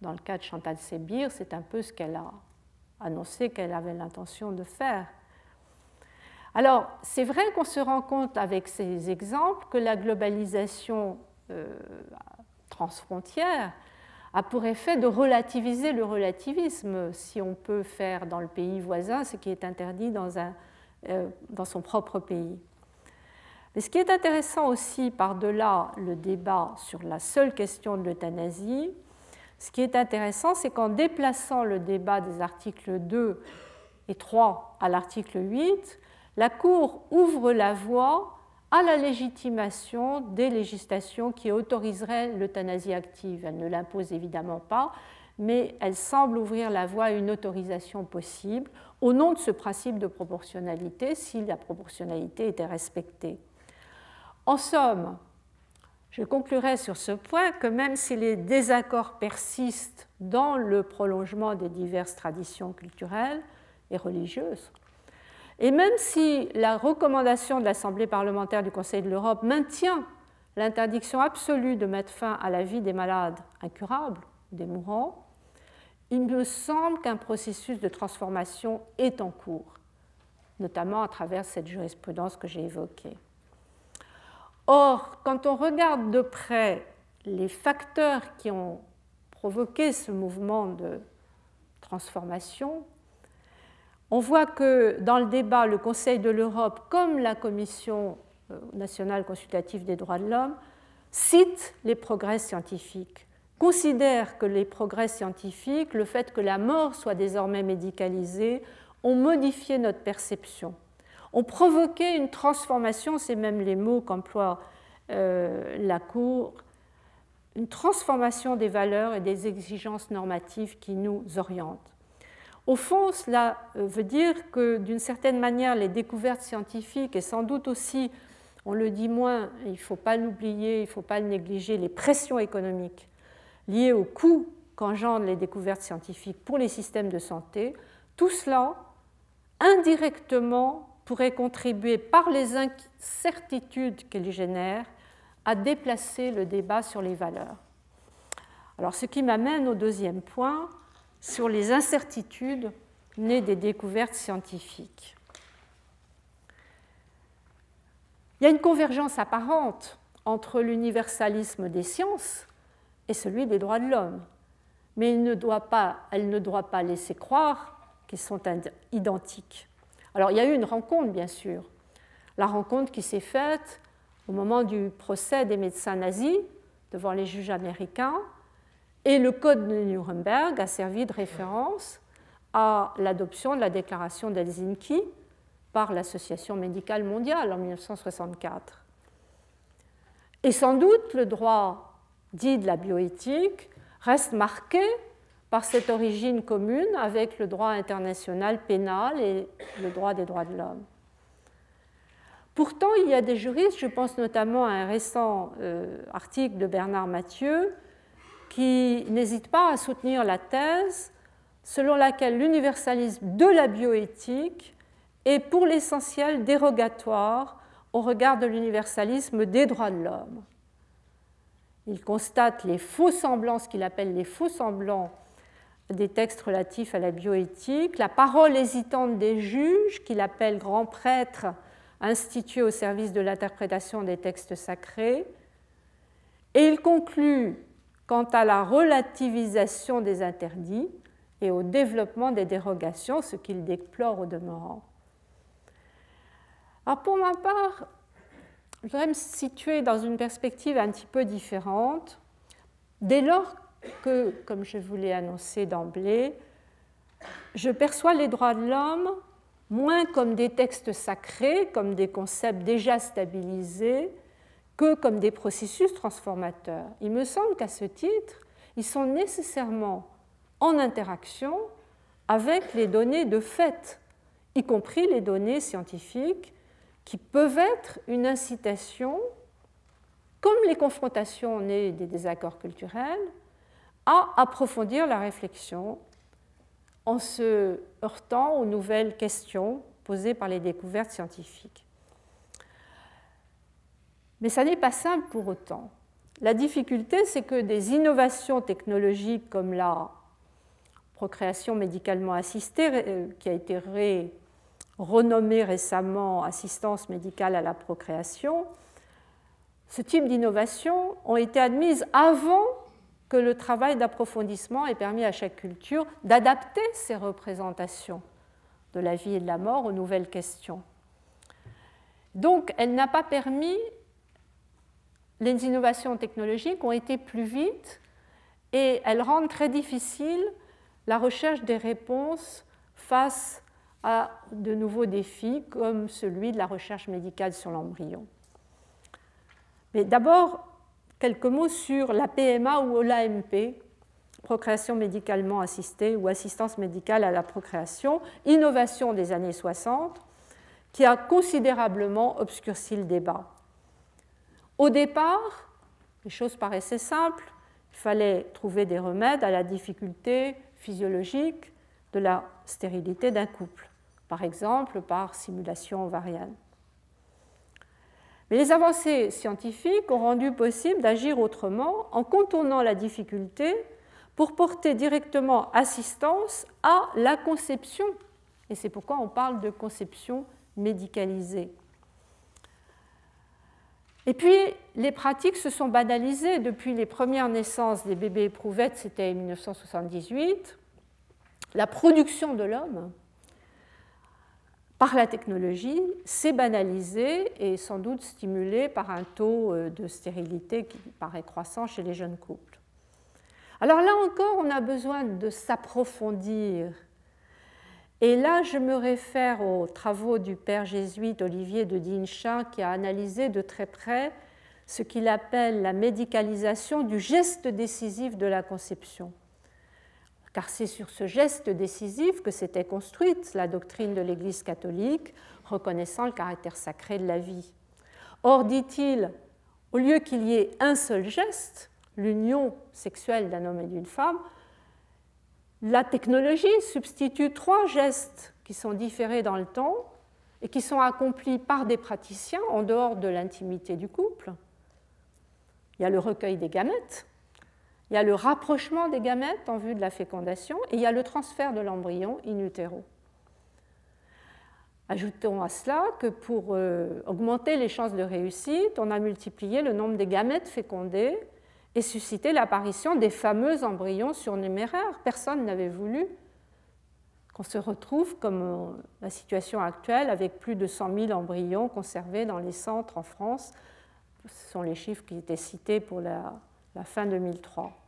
dans le cas de Chantal Sébir, c'est un peu ce qu'elle a annoncé qu'elle avait l'intention de faire. Alors, c'est vrai qu'on se rend compte avec ces exemples que la globalisation euh, transfrontière a pour effet de relativiser le relativisme, si on peut faire dans le pays voisin ce qui est interdit dans, euh, dans son propre pays. Mais ce qui est intéressant aussi par-delà le débat sur la seule question de l'euthanasie, ce qui est intéressant, c'est qu'en déplaçant le débat des articles 2 et 3 à l'article 8, la Cour ouvre la voie à la légitimation des législations qui autoriseraient l'euthanasie active. Elle ne l'impose évidemment pas, mais elle semble ouvrir la voie à une autorisation possible au nom de ce principe de proportionnalité si la proportionnalité était respectée. En somme, je conclurai sur ce point que même si les désaccords persistent dans le prolongement des diverses traditions culturelles et religieuses, et même si la recommandation de l'Assemblée parlementaire du Conseil de l'Europe maintient l'interdiction absolue de mettre fin à la vie des malades incurables, des mourants, il me semble qu'un processus de transformation est en cours, notamment à travers cette jurisprudence que j'ai évoquée. Or, quand on regarde de près les facteurs qui ont provoqué ce mouvement de transformation, on voit que dans le débat, le Conseil de l'Europe, comme la Commission euh, nationale consultative des droits de l'homme, citent les progrès scientifiques, considèrent que les progrès scientifiques, le fait que la mort soit désormais médicalisée, ont modifié notre perception, ont provoqué une transformation, c'est même les mots qu'emploie euh, la Cour, une transformation des valeurs et des exigences normatives qui nous orientent. Au fond, cela euh, veut dire que d'une certaine manière, les découvertes scientifiques et sans doute aussi, on le dit moins, il ne faut pas l'oublier, il ne faut pas le négliger, les pressions économiques liées au coût qu'engendrent les découvertes scientifiques pour les systèmes de santé, tout cela, indirectement, pourrait contribuer par les incertitudes qu'elles génèrent à déplacer le débat sur les valeurs. Alors, ce qui m'amène au deuxième point, sur les incertitudes nées des découvertes scientifiques. Il y a une convergence apparente entre l'universalisme des sciences et celui des droits de l'homme, mais elle ne doit pas laisser croire qu'ils sont identiques. Alors il y a eu une rencontre, bien sûr, la rencontre qui s'est faite au moment du procès des médecins nazis devant les juges américains, et le Code de Nuremberg a servi de référence à l'adoption de la déclaration d'Helsinki par l'Association médicale mondiale en 1964. Et sans doute, le droit dit de la bioéthique reste marqué par cette origine commune avec le droit international pénal et le droit des droits de l'homme. Pourtant, il y a des juristes, je pense notamment à un récent euh, article de Bernard Mathieu, qui n'hésite pas à soutenir la thèse selon laquelle l'universalisme de la bioéthique est pour l'essentiel dérogatoire au regard de l'universalisme des droits de l'homme. Il constate les faux semblants, ce qu'il appelle les faux semblants des textes relatifs à la bioéthique, la parole hésitante des juges, qu'il appelle grands prêtres institués au service de l'interprétation des textes sacrés, et il conclut quant à la relativisation des interdits et au développement des dérogations, ce qu'il déplore au demeurant. Alors pour ma part, je voudrais me situer dans une perspective un petit peu différente, dès lors que, comme je vous l'ai annoncé d'emblée, je perçois les droits de l'homme moins comme des textes sacrés, comme des concepts déjà stabilisés, que comme des processus transformateurs. Il me semble qu'à ce titre, ils sont nécessairement en interaction avec les données de fait, y compris les données scientifiques, qui peuvent être une incitation, comme les confrontations nées des désaccords culturels, à approfondir la réflexion en se heurtant aux nouvelles questions posées par les découvertes scientifiques. Mais ça n'est pas simple pour autant. La difficulté, c'est que des innovations technologiques comme la procréation médicalement assistée, euh, qui a été renommée récemment assistance médicale à la procréation, ce type d'innovations ont été admises avant que le travail d'approfondissement ait permis à chaque culture d'adapter ses représentations de la vie et de la mort aux nouvelles questions. Donc, elle n'a pas permis les innovations technologiques ont été plus vite et elles rendent très difficile la recherche des réponses face à de nouveaux défis comme celui de la recherche médicale sur l'embryon. Mais d'abord, quelques mots sur la PMA ou l'AMP, procréation médicalement assistée ou assistance médicale à la procréation, innovation des années 60, qui a considérablement obscurci le débat. Au départ, les choses paraissaient simples. Il fallait trouver des remèdes à la difficulté physiologique de la stérilité d'un couple, par exemple par simulation ovarienne. Mais les avancées scientifiques ont rendu possible d'agir autrement en contournant la difficulté pour porter directement assistance à la conception. Et c'est pourquoi on parle de conception médicalisée. Et puis, les pratiques se sont banalisées depuis les premières naissances des bébés éprouvettes, c'était en 1978. La production de l'homme par la technologie s'est banalisée et sans doute stimulée par un taux euh, de stérilité qui paraît croissant chez les jeunes couples. Alors là encore, on a besoin de s'approfondir. Et là, je me réfère aux travaux du père jésuite Olivier de Dinchin qui a analysé de très près ce qu'il appelle la médicalisation du geste décisif de la conception. Car c'est sur ce geste décisif que s'était construite la doctrine de l'Église catholique, reconnaissant le caractère sacré de la vie. Or, dit-il, au lieu qu'il y ait un seul geste, l'union sexuelle d'un homme et d'une femme, la technologie substitue trois gestes qui sont différés dans le temps et qui sont accomplis par des praticiens en dehors de l'intimité du couple. Il y a le recueil des gamètes, il y a le rapprochement des gamètes en vue de la fécondation et il y a le transfert de l'embryon in utero. Ajoutons à cela que pour euh, augmenter les chances de réussite, on a multiplié le nombre des gamètes fécondés et suscité l'apparition des fameux embryons surnuméraires. Personne n'avait voulu qu'on se retrouve comme euh, la situation actuelle avec plus de 100 000 embryons conservés dans les centres en France. Ce sont les chiffres qui étaient cités pour la, la fin 2003.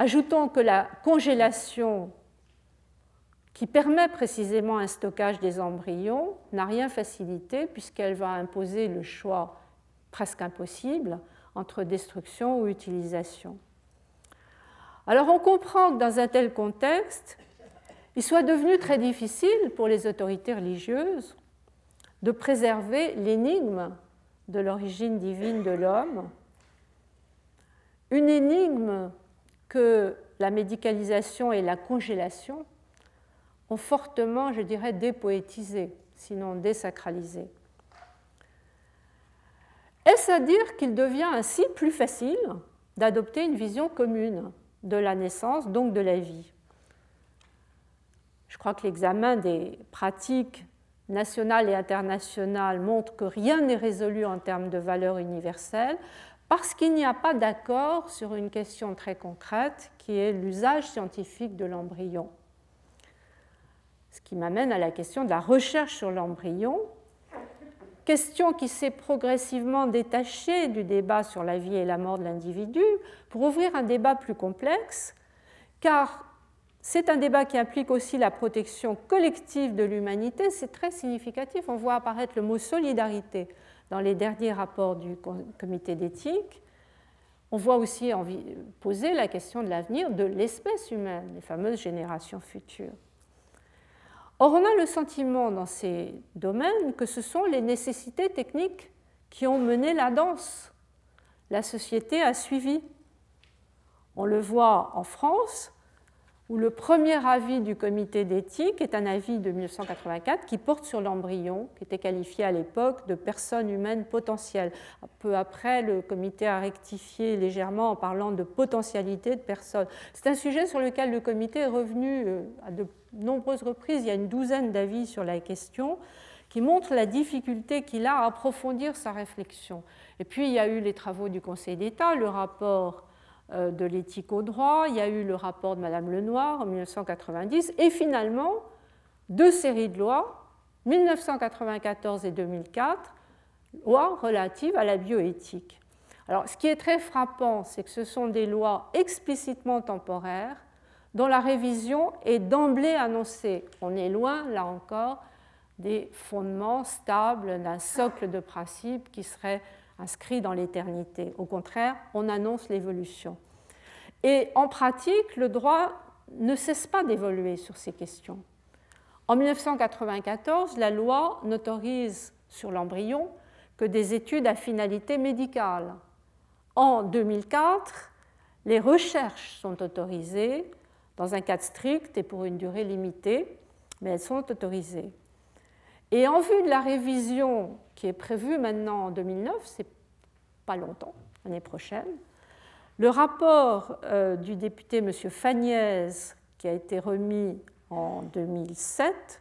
Ajoutons que la congélation qui permet précisément un stockage des embryons n'a rien facilité puisqu'elle va imposer le choix presque impossible entre destruction ou utilisation. Alors on comprend que dans un tel contexte, il soit devenu très difficile pour les autorités religieuses de préserver l'énigme de l'origine divine de l'homme, une énigme que la médicalisation et la congélation ont fortement, je dirais, dépoétisé, sinon désacralisé. Est-ce à dire qu'il devient ainsi plus facile d'adopter une vision commune de la naissance, donc de la vie? Je crois que l'examen des pratiques nationales et internationales montre que rien n'est résolu en termes de valeurs universelles parce qu'il n'y a pas d'accord sur une question très concrète qui est l'usage scientifique de l'embryon. Ce qui m'amène à la question de la recherche sur l'embryon question qui s'est progressivement détachée du débat sur la vie et la mort de l'individu pour ouvrir un débat plus complexe, car c'est un débat qui implique aussi la protection collective de l'humanité. C'est très significatif. On voit apparaître le mot solidarité dans les derniers rapports du comité d'éthique. On voit aussi poser la question de l'avenir de l'espèce humaine, les fameuses générations futures. Or, on a le sentiment dans ces domaines que ce sont les nécessités techniques qui ont mené la danse. La société a suivi. On le voit en France, où le premier avis du comité d'éthique est un avis de 1984 qui porte sur l'embryon, qui était qualifié à l'époque de personne humaine potentielle. Un peu après, le comité a rectifié légèrement en parlant de potentialité de personne. C'est un sujet sur lequel le comité est revenu euh, à de nombreuses reprises. Il y a une douzaine d'avis sur la question qui montrent la difficulté qu'il a à approfondir sa réflexion. Et puis, il y a eu les travaux du Conseil d'État, le rapport de l'éthique au droit, il y a eu le rapport de Madame Lenoir en 1990, et finalement deux séries de lois, 1994 et 2004, lois relatives à la bioéthique. Alors, ce qui est très frappant, c'est que ce sont des lois explicitement temporaires dont la révision est d'emblée annoncée. On est loin, là encore, des fondements stables d'un socle de principes qui serait inscrit dans l'éternité. Au contraire, on annonce l'évolution. Et en pratique, le droit ne cesse pas d'évoluer sur ces questions. En 1994, la loi n'autorise sur l'embryon que des études à finalité médicale. En 2004, les recherches sont autorisées dans un cadre strict et pour une durée limitée, mais elles sont autorisées. Et en vue de la révision qui est prévue maintenant en 2009, c'est pas longtemps, l'année prochaine, le rapport euh, du député M. Fagnès, qui a été remis en 2007,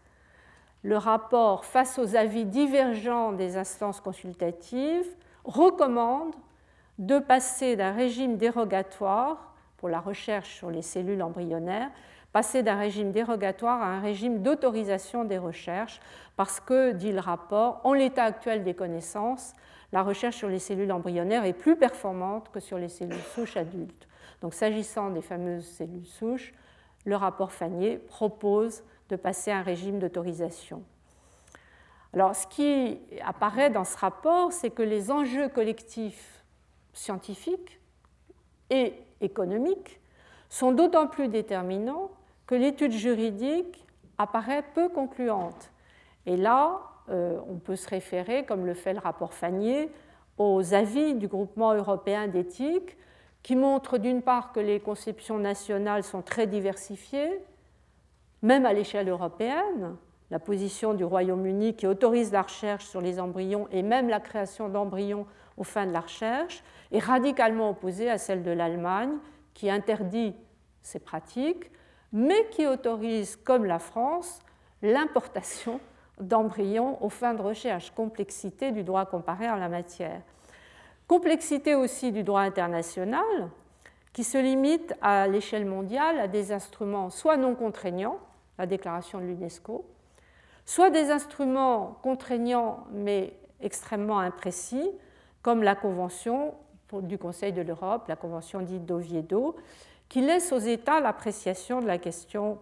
le rapport, face aux avis divergents des instances consultatives, recommande de passer d'un régime dérogatoire pour la recherche sur les cellules embryonnaires, passer d'un régime dérogatoire à un régime d'autorisation des recherches, parce que, dit le rapport, en l'état actuel des connaissances, la recherche sur les cellules embryonnaires est plus performante que sur les cellules souches adultes. Donc s'agissant des fameuses cellules souches, le rapport Fagné propose de passer à un régime d'autorisation. Alors ce qui apparaît dans ce rapport, c'est que les enjeux collectifs scientifiques et économiques sont d'autant plus déterminants que l'étude juridique apparaît peu concluante. Et là, euh, on peut se référer, comme le fait le rapport Fagné, aux avis du groupement européen d'éthique qui montrent d'une part que les conceptions nationales sont très diversifiées, même à l'échelle européenne. La position du Royaume-Uni qui autorise la recherche sur les embryons et même la création d'embryons aux fins de la recherche est radicalement opposée à celle de l'Allemagne qui interdit ces pratiques, mais qui autorise, comme la France, l'importation d'embryons aux fins de recherche, complexité du droit comparé en la matière. Complexité aussi du droit international, qui se limite à l'échelle mondiale à des instruments soit non contraignants, la déclaration de l'UNESCO, soit des instruments contraignants mais extrêmement imprécis, comme la Convention du Conseil de l'Europe, la Convention dite d'Oviedo, qui laisse aux États l'appréciation de la question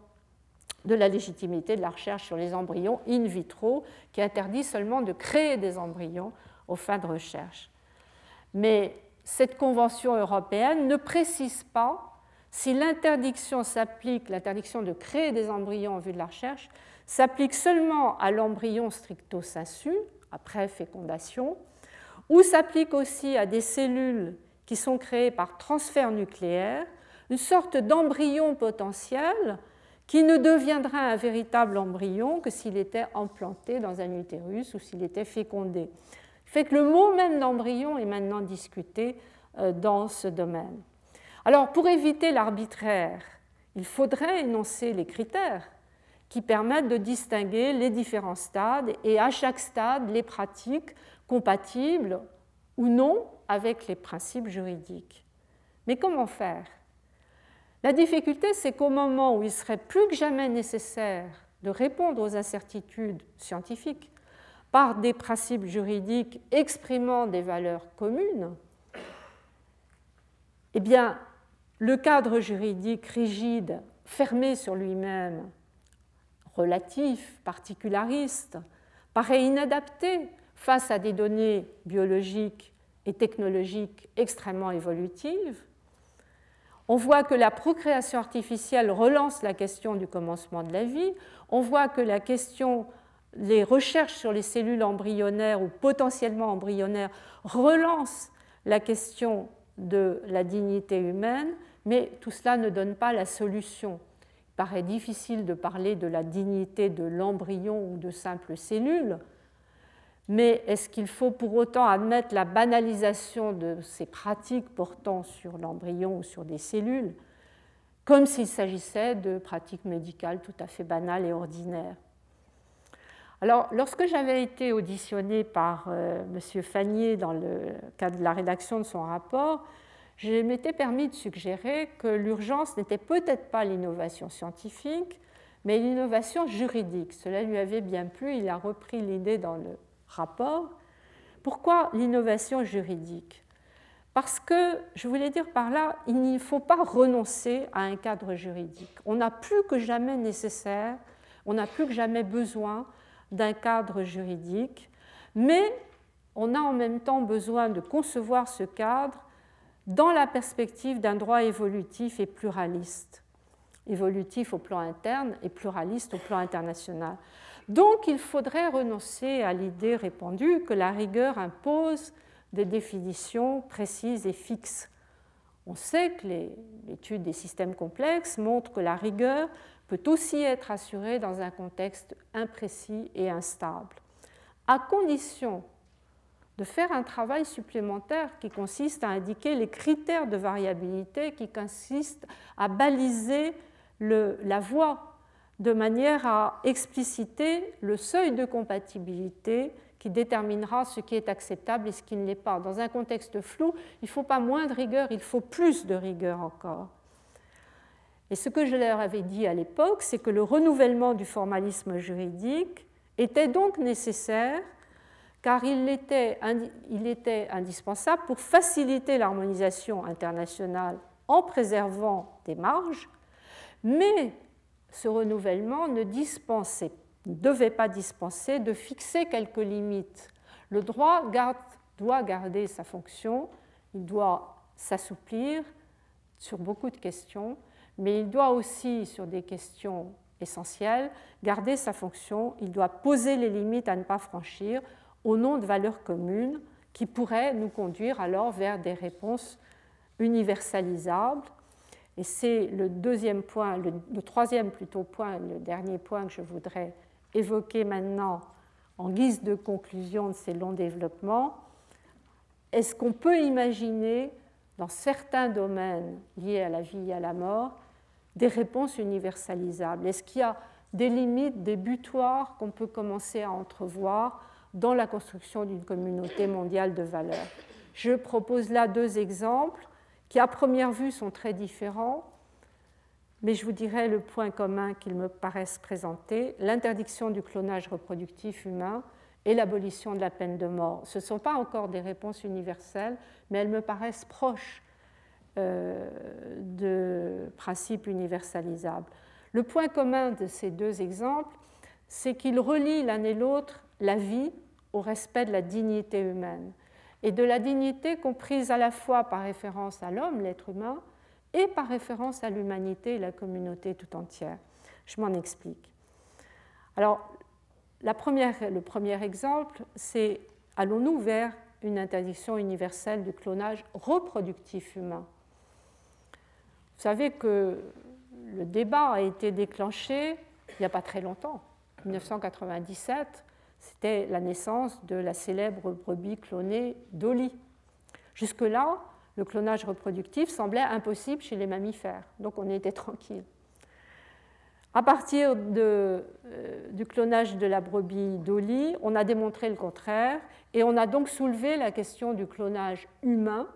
de la légitimité de la recherche sur les embryons in vitro, qui interdit seulement de créer des embryons aux fins de recherche. Mais cette convention européenne ne précise pas si l'interdiction s'applique, l'interdiction de créer des embryons en vue de la recherche, s'applique seulement à l'embryon stricto sensu, après fécondation, ou s'applique aussi à des cellules qui sont créées par transfert nucléaire, une sorte d'embryon potentiel qui ne deviendra un véritable embryon que s'il était implanté dans un utérus ou s'il était fécondé. Fait que le mot même d'embryon est maintenant discuté euh, dans ce domaine. Alors, pour éviter l'arbitraire, il faudrait énoncer les critères qui permettent de distinguer les différents stades et à chaque stade les pratiques compatibles ou non avec les principes juridiques. Mais comment faire? La difficulté, c'est qu'au moment où il serait plus que jamais nécessaire de répondre aux incertitudes scientifiques par des principes juridiques exprimant des valeurs communes, eh bien, le cadre juridique rigide, fermé sur lui-même, relatif, particulariste, paraît inadapté face à des données biologiques et technologiques extrêmement évolutives on voit que la procréation artificielle relance la question du commencement de la vie. On voit que la question les recherches sur les cellules embryonnaires ou potentiellement embryonnaires relancent la question de la dignité humaine, mais tout cela ne donne pas la solution. Il paraît difficile de parler de la dignité de l'embryon ou de simples cellules, mais est-ce qu'il faut pour autant admettre la banalisation de ces pratiques portant sur l'embryon ou sur des cellules, comme s'il s'agissait de pratiques médicales tout à fait banales et ordinaires? Alors, lorsque j'avais été auditionnée par euh, M. Fagnier dans le cadre de la rédaction de son rapport, je m'étais permis de suggérer que l'urgence n'était peut-être pas l'innovation scientifique, mais l'innovation juridique. Cela lui avait bien plu, il a repris l'idée dans le rapport. Pourquoi l'innovation juridique? Parce que, je voulais dire par là, il ne faut pas renoncer à un cadre juridique. On a plus que jamais nécessaire, on a plus que jamais besoin d'un cadre juridique, mais on a en même temps besoin de concevoir ce cadre dans la perspective d'un droit évolutif et pluraliste évolutif au plan interne et pluraliste au plan international. Donc il faudrait renoncer à l'idée répandue que la rigueur impose des définitions précises et fixes. On sait que l'étude des systèmes complexes montre que la rigueur peut aussi être assurée dans un contexte imprécis et instable, à condition de faire un travail supplémentaire qui consiste à indiquer les critères de variabilité, qui consiste à baliser la voie de manière à expliciter le seuil de compatibilité qui déterminera ce qui est acceptable et ce qui ne l'est pas. Dans un contexte flou, il ne faut pas moins de rigueur, il faut plus de rigueur encore. Et ce que je leur avais dit à l'époque, c'est que le renouvellement du formalisme juridique était donc nécessaire car il était, il était indispensable pour faciliter l'harmonisation internationale en préservant des marges, mais ce renouvellement ne dispensait, ne devait pas dispenser de fixer quelques limites. Le droit doit garder sa fonction, il doit s'assouplir sur beaucoup de questions, mais il doit aussi, sur des questions essentielles, garder sa fonction, il doit poser les limites à ne pas franchir au nom de valeurs communes qui pourraient nous conduire alors vers des réponses universalisables. Et c'est le deuxième point, le, troisième plutôt point, le dernier point que je voudrais évoquer maintenant en guise de conclusion de ces longs développements. Est-ce qu'on peut imaginer dans certains domaines liés à la vie et à la mort des réponses universalisables? Est-ce qu'il y a des limites, des butoirs qu'on peut commencer à entrevoir dans la construction d'une communauté mondiale de valeurs? Je propose là deux exemples qui, à première vue, sont très différents, mais je vous dirai le point commun qu'ils me paraissent présenter l'interdiction du clonage reproductif humain et l'abolition de la peine de mort. Ce ne sont pas encore des réponses universelles, mais elles me paraissent proches euh, de principes universalisables. Le point commun de ces deux exemples, c'est qu'ils relient l'un et l'autre la vie au respect de la dignité humaine, et de la dignité comprise à la fois par référence à l'homme, l'être humain, et par référence à l'humanité et la communauté tout entière. Je m'en explique. Alors, le premier exemple, c'est allons-nous vers une interdiction universelle du clonage reproductif humain? Vous savez que le débat a été déclenché il n'y a pas très longtemps. 1997, c'était la naissance de la célèbre brebis clonée Dolly. Jusque-là, le clonage reproductif semblait impossible chez les mammifères, donc on était tranquille. À partir euh, du clonage de la brebis Dolly, on a démontré le contraire et on a donc soulevé la question du clonage humain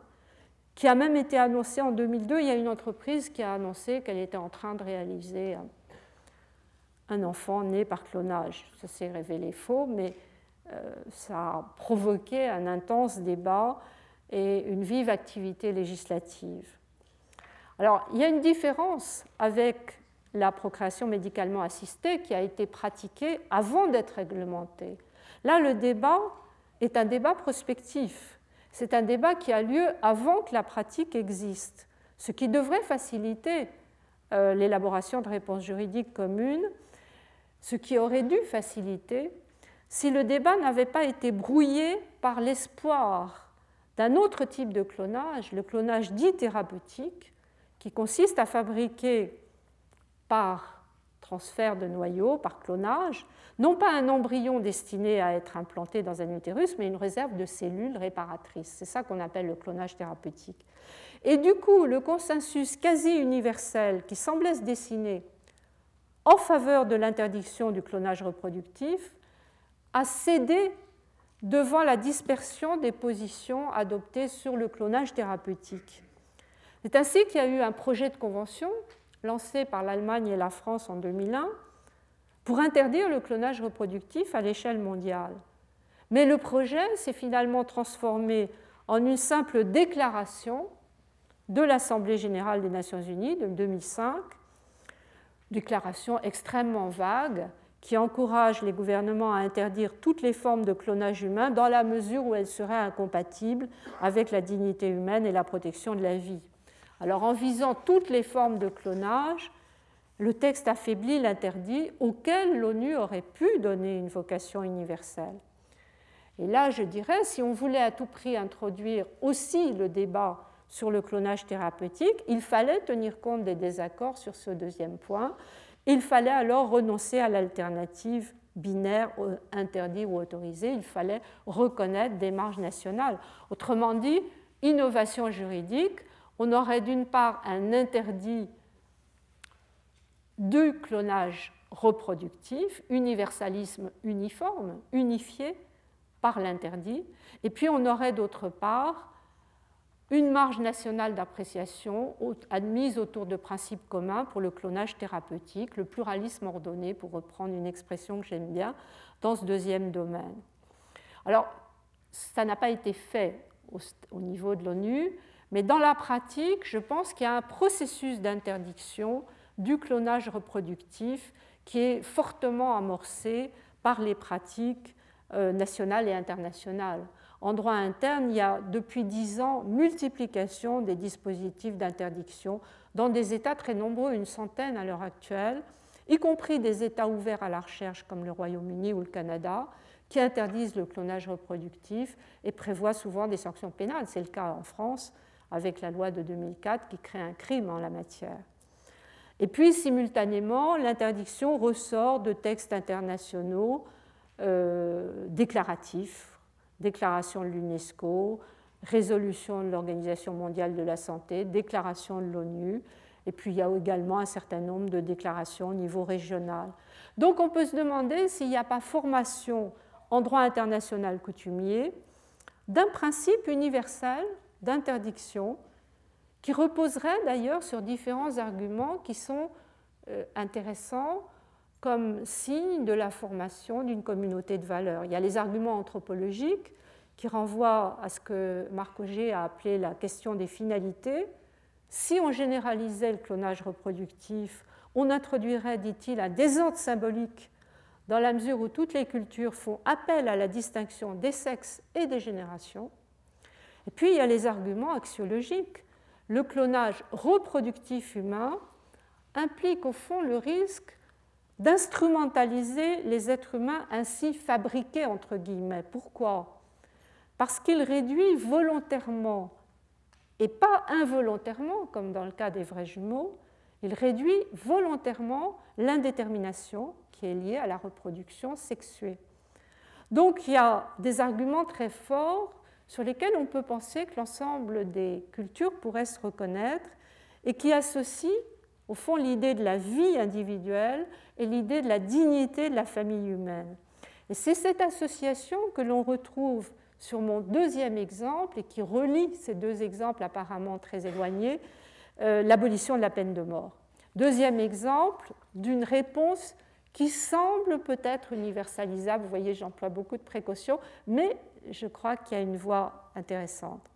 qui a même été annoncé en 2002. Il y a une entreprise qui a annoncé qu'elle était en train de réaliser enfant né par clonage. Ça s'est révélé faux, mais euh, ça a provoqué un intense débat et une vive activité législative. Alors, il y a une différence avec la procréation médicalement assistée qui a été pratiquée avant d'être réglementée. Là, le débat est un débat prospectif. C'est un débat qui a lieu avant que la pratique existe, ce qui devrait faciliter euh, l'élaboration de réponses juridiques communes, ce qui aurait dû faciliter si le débat n'avait pas été brouillé par l'espoir d'un autre type de clonage, le clonage dit thérapeutique, qui consiste à fabriquer par transfert de noyaux par clonage, non pas un embryon destiné à être implanté dans un utérus, mais une réserve de cellules réparatrices. C'est ça qu'on appelle le clonage thérapeutique. Et du coup, le consensus quasi universel qui semblait se dessiner en faveur de l'interdiction du clonage reproductif a cédé devant la dispersion des positions adoptées sur le clonage thérapeutique. C'est ainsi qu'il y a eu un projet de convention lancé par l'Allemagne et la France en 2001 pour interdire le clonage reproductif à l'échelle mondiale. Mais le projet s'est finalement transformé en une simple déclaration de l'Assemblée générale des Nations unies de 2005, déclaration extrêmement vague qui encourage les gouvernements à interdire toutes les formes de clonage humain dans la mesure où elles seraient incompatibles avec la dignité humaine et la protection de la vie. Alors en visant toutes les formes de clonage, le texte affaiblit l'interdit auquel l'ONU aurait pu donner une vocation universelle. Et là, je dirais, si on voulait à tout prix introduire aussi le débat sur le clonage thérapeutique, il fallait tenir compte des désaccords sur ce deuxième point. Il fallait alors renoncer à l'alternative binaire interdit ou autorisé. Il fallait reconnaître des marges nationales. Autrement dit, innovation juridique on aurait d'une part un interdit du clonage reproductif, universalisme uniforme, unifié par l'interdit, et puis on aurait d'autre part une marge nationale d'appréciation admise autour de principes communs pour le clonage thérapeutique, le pluralisme ordonné, pour reprendre une expression que j'aime bien, dans ce deuxième domaine. Alors, ça n'a pas été fait au, niveau de l'ONU, mais dans la pratique, je pense qu'il y a un processus d'interdiction du clonage reproductif qui est fortement amorcé par les pratiques euh, nationales et internationales. En droit interne, il y a depuis dix ans multiplication des dispositifs d'interdiction dans des États très nombreux, une centaine à l'heure actuelle, y compris des États ouverts à la recherche comme le Royaume-Uni ou le Canada, qui interdisent le clonage reproductif et prévoient souvent des sanctions pénales. C'est le cas en France avec la loi de 2004 qui crée un crime en la matière. Et puis, simultanément, l'interdiction ressort de textes internationaux euh, déclaratifs déclaration de l'UNESCO, résolution de l'Organisation mondiale de la santé, déclaration de l'ONU, et puis il y a également un certain nombre de déclarations au niveau régional. Donc on peut se demander s'il n'y a pas formation en droit international coutumier d'un principe universel d'interdiction qui reposerait d'ailleurs sur différents arguments qui sont euh, intéressants comme signe de la formation d'une communauté de valeurs. Il y a les arguments anthropologiques qui renvoient à ce que Marc Auger a appelé la question des finalités. Si on généralisait le clonage reproductif, on introduirait, dit-il, un désordre symbolique dans la mesure où toutes les cultures font appel à la distinction des sexes et des générations. Et puis il y a les arguments axiologiques. Le clonage reproductif humain implique au fond le risque d'instrumentaliser les êtres humains ainsi fabriqués, entre guillemets. Pourquoi? Parce qu'il réduit volontairement, et pas involontairement, comme dans le cas des vrais jumeaux, il réduit volontairement l'indétermination qui est liée à la reproduction sexuée. Donc il y a des arguments très forts sur lesquels on peut penser que l'ensemble des cultures pourraient se reconnaître et qui associent au fond l'idée de la vie individuelle et l'idée de la dignité de la famille humaine. Et c'est cette association que l'on retrouve sur mon deuxième exemple et qui relie ces deux exemples apparemment très éloignés, euh, l'abolition de la peine de mort. Deuxième exemple d'une réponse qui semble peut-être universalisable. Vous voyez, j'emploie beaucoup de précautions, mais je crois qu'il y a une voie intéressante.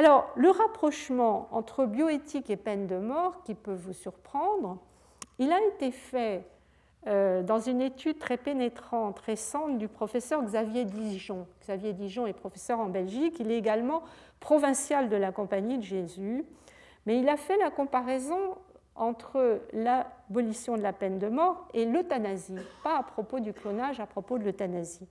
Alors, le rapprochement entre bioéthique et peine de mort, qui peut vous surprendre, il a été fait euh, dans une étude très pénétrante, récente, du professeur Xavier Dijon. Xavier Dijon est professeur en Belgique, il est également provincial de la Compagnie de Jésus, mais il a fait la comparaison entre l'abolition de la peine de mort et l'euthanasie, pas à propos du clonage, à propos de l'euthanasie.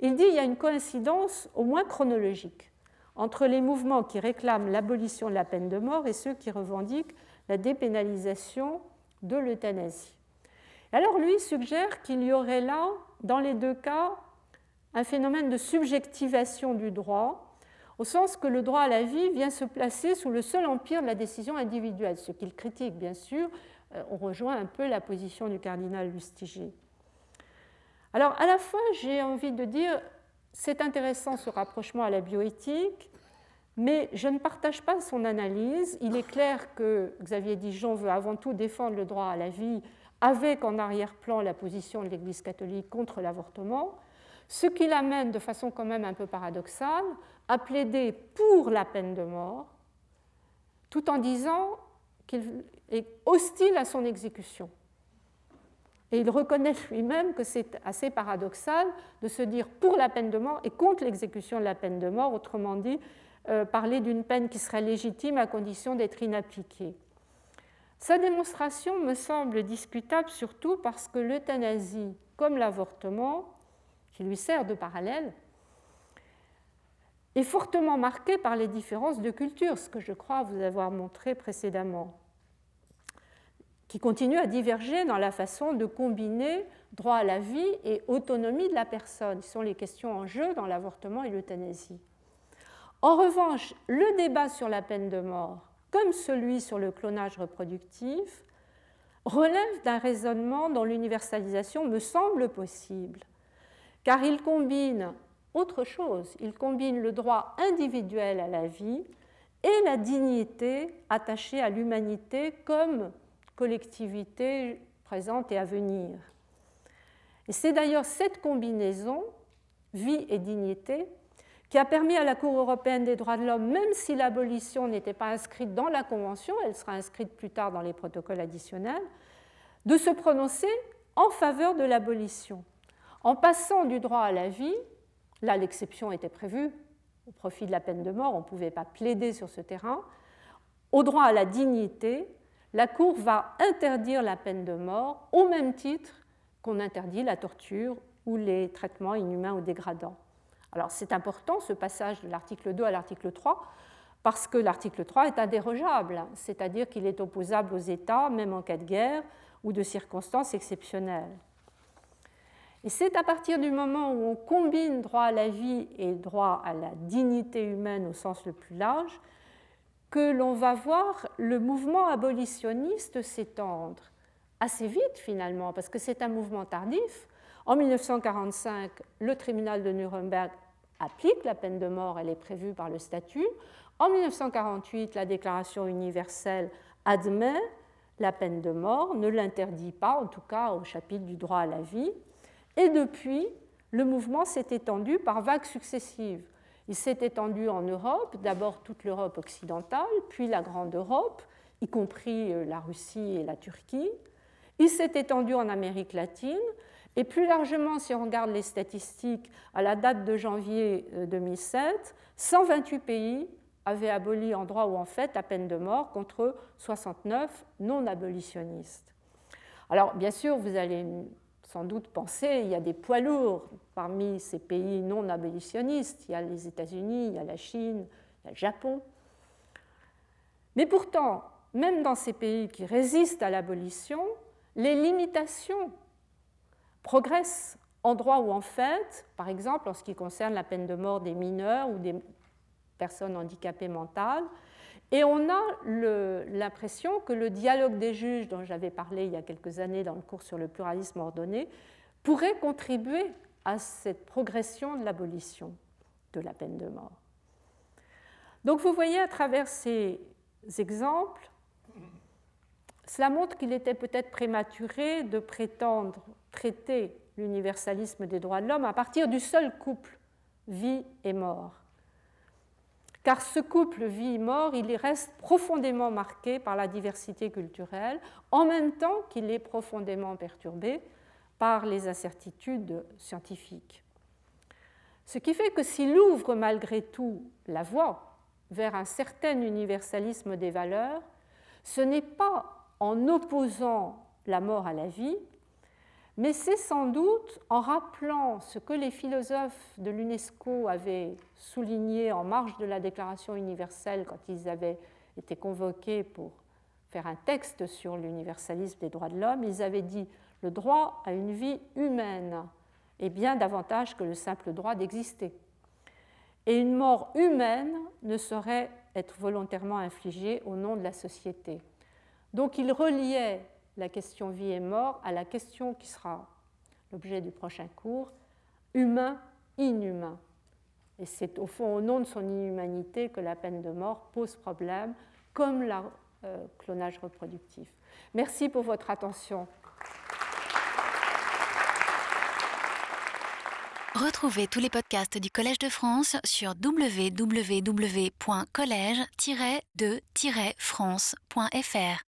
Il dit qu'il y a une coïncidence au moins chronologique entre les mouvements qui réclament l'abolition de la peine de mort et ceux qui revendiquent la dépénalisation de l'euthanasie. Alors lui suggère qu'il y aurait là, dans les deux cas, un phénomène de subjectivation du droit, au sens que le droit à la vie vient se placer sous le seul empire de la décision individuelle, ce qu'il critique bien sûr. Euh, on rejoint un peu la position du cardinal Lustiger. Alors à la fois, j'ai envie de dire, c'est intéressant ce rapprochement à la bioéthique, mais je ne partage pas son analyse. Il est clair que Xavier Dijon veut avant tout défendre le droit à la vie avec en arrière-plan la position de l'Église catholique contre l'avortement, ce qui l'amène de façon quand même un peu paradoxale à plaider pour la peine de mort, tout en disant qu'il est hostile à son exécution. Et il reconnaît lui-même que c'est assez paradoxal de se dire pour la peine de mort et contre l'exécution de la peine de mort, autrement dit, euh, parler d'une peine qui serait légitime à condition d'être inappliquée. Sa démonstration me semble discutable surtout parce que l'euthanasie, comme l'avortement, qui lui sert de parallèle, est fortement marquée par les différences de culture, ce que je crois vous avoir montré précédemment qui continuent à diverger dans la façon de combiner droit à la vie et autonomie de la personne. Ce sont les questions en jeu dans l'avortement et l'euthanasie. En revanche, le débat sur la peine de mort, comme celui sur le clonage reproductif, relève d'un raisonnement dont l'universalisation me semble possible, car il combine autre chose, il combine le droit individuel à la vie et la dignité attachée à l'humanité comme collectivité présente et à venir. Et c'est d'ailleurs cette combinaison, vie et dignité, qui a permis à la Cour européenne des droits de l'homme, même si l'abolition n'était pas inscrite dans la Convention, elle sera inscrite plus tard dans les protocoles additionnels, de se prononcer en faveur de l'abolition. En passant du droit à la vie, là l'exception était prévue au profit de la peine de mort, on ne pouvait pas plaider sur ce terrain, au droit à la dignité, la Cour va interdire la peine de mort au même titre qu'on interdit la torture ou les traitements inhumains ou dégradants. Alors c'est important ce passage de l'article 2 à l'article 3 parce que l'article 3 est indérogeable, c'est-à-dire qu'il est opposable aux États, même en cas de guerre ou de circonstances exceptionnelles. Et c'est à partir du moment où on combine droit à la vie et droit à la dignité humaine au sens le plus large que l'on va voir le mouvement abolitionniste s'étendre assez vite finalement, parce que c'est un mouvement tardif. En 1945, le tribunal de Nuremberg applique la peine de mort, elle est prévue par le statut. En 1948, la Déclaration universelle admet la peine de mort, ne l'interdit pas, en tout cas au chapitre du droit à la vie. Et depuis, le mouvement s'est étendu par vagues successives. Il s'est étendu en Europe, d'abord toute l'Europe occidentale, puis la Grande Europe, y compris euh, la Russie et la Turquie. Il s'est étendu en Amérique latine, et plus largement, si on regarde les statistiques, à la date de janvier 2007, euh, 128 pays avaient aboli en droit ou en fait la peine de mort contre 69 non abolitionnistes. Alors, bien sûr, vous allez sans doute penser, il y a des poids lourds parmi ces pays non abolitionnistes. Il y a les États-Unis, il y a la Chine, il y a le Japon. Mais pourtant, même dans ces pays qui résistent à l'abolition, les limitations progressent en droit ou en fait, par exemple en ce qui concerne la peine de mort des mineurs ou des personnes handicapées mentales. Et on a l'impression que le dialogue des juges dont j'avais parlé il y a quelques années dans le cours sur le pluralisme ordonné pourrait contribuer à cette progression de l'abolition de la peine de mort. Donc vous voyez à travers ces exemples cela montre qu'il était peut-être prématuré de prétendre traiter l'universalisme des droits de l'homme à partir du seul couple vie et mort. Car ce couple vie-mort, il reste profondément marqué par la diversité culturelle, en même temps qu'il est profondément perturbé par les incertitudes scientifiques. Ce qui fait que s'il ouvre malgré tout la voie vers un certain universalisme des valeurs, ce n'est pas en opposant la mort à la vie, mais c'est sans doute en rappelant ce que les philosophes de l'UNESCO avaient souligné en marge de la Déclaration universelle quand ils avaient été convoqués pour faire un texte sur l'universalisme des droits de l'homme, ils avaient dit le droit à une vie humaine est bien davantage que le simple droit d'exister. Et une mort humaine ne saurait être volontairement infligée au nom de la société. Donc il reliait la question vie et mort à la question qui sera l'objet du prochain cours, humain-inhumain. Et c'est au fond au nom de son inhumanité que la peine de mort pose problème, comme le euh, clonage reproductif. Merci pour votre attention. Retrouvez tous les podcasts du Collège de France sur www.collège-de-france.fr.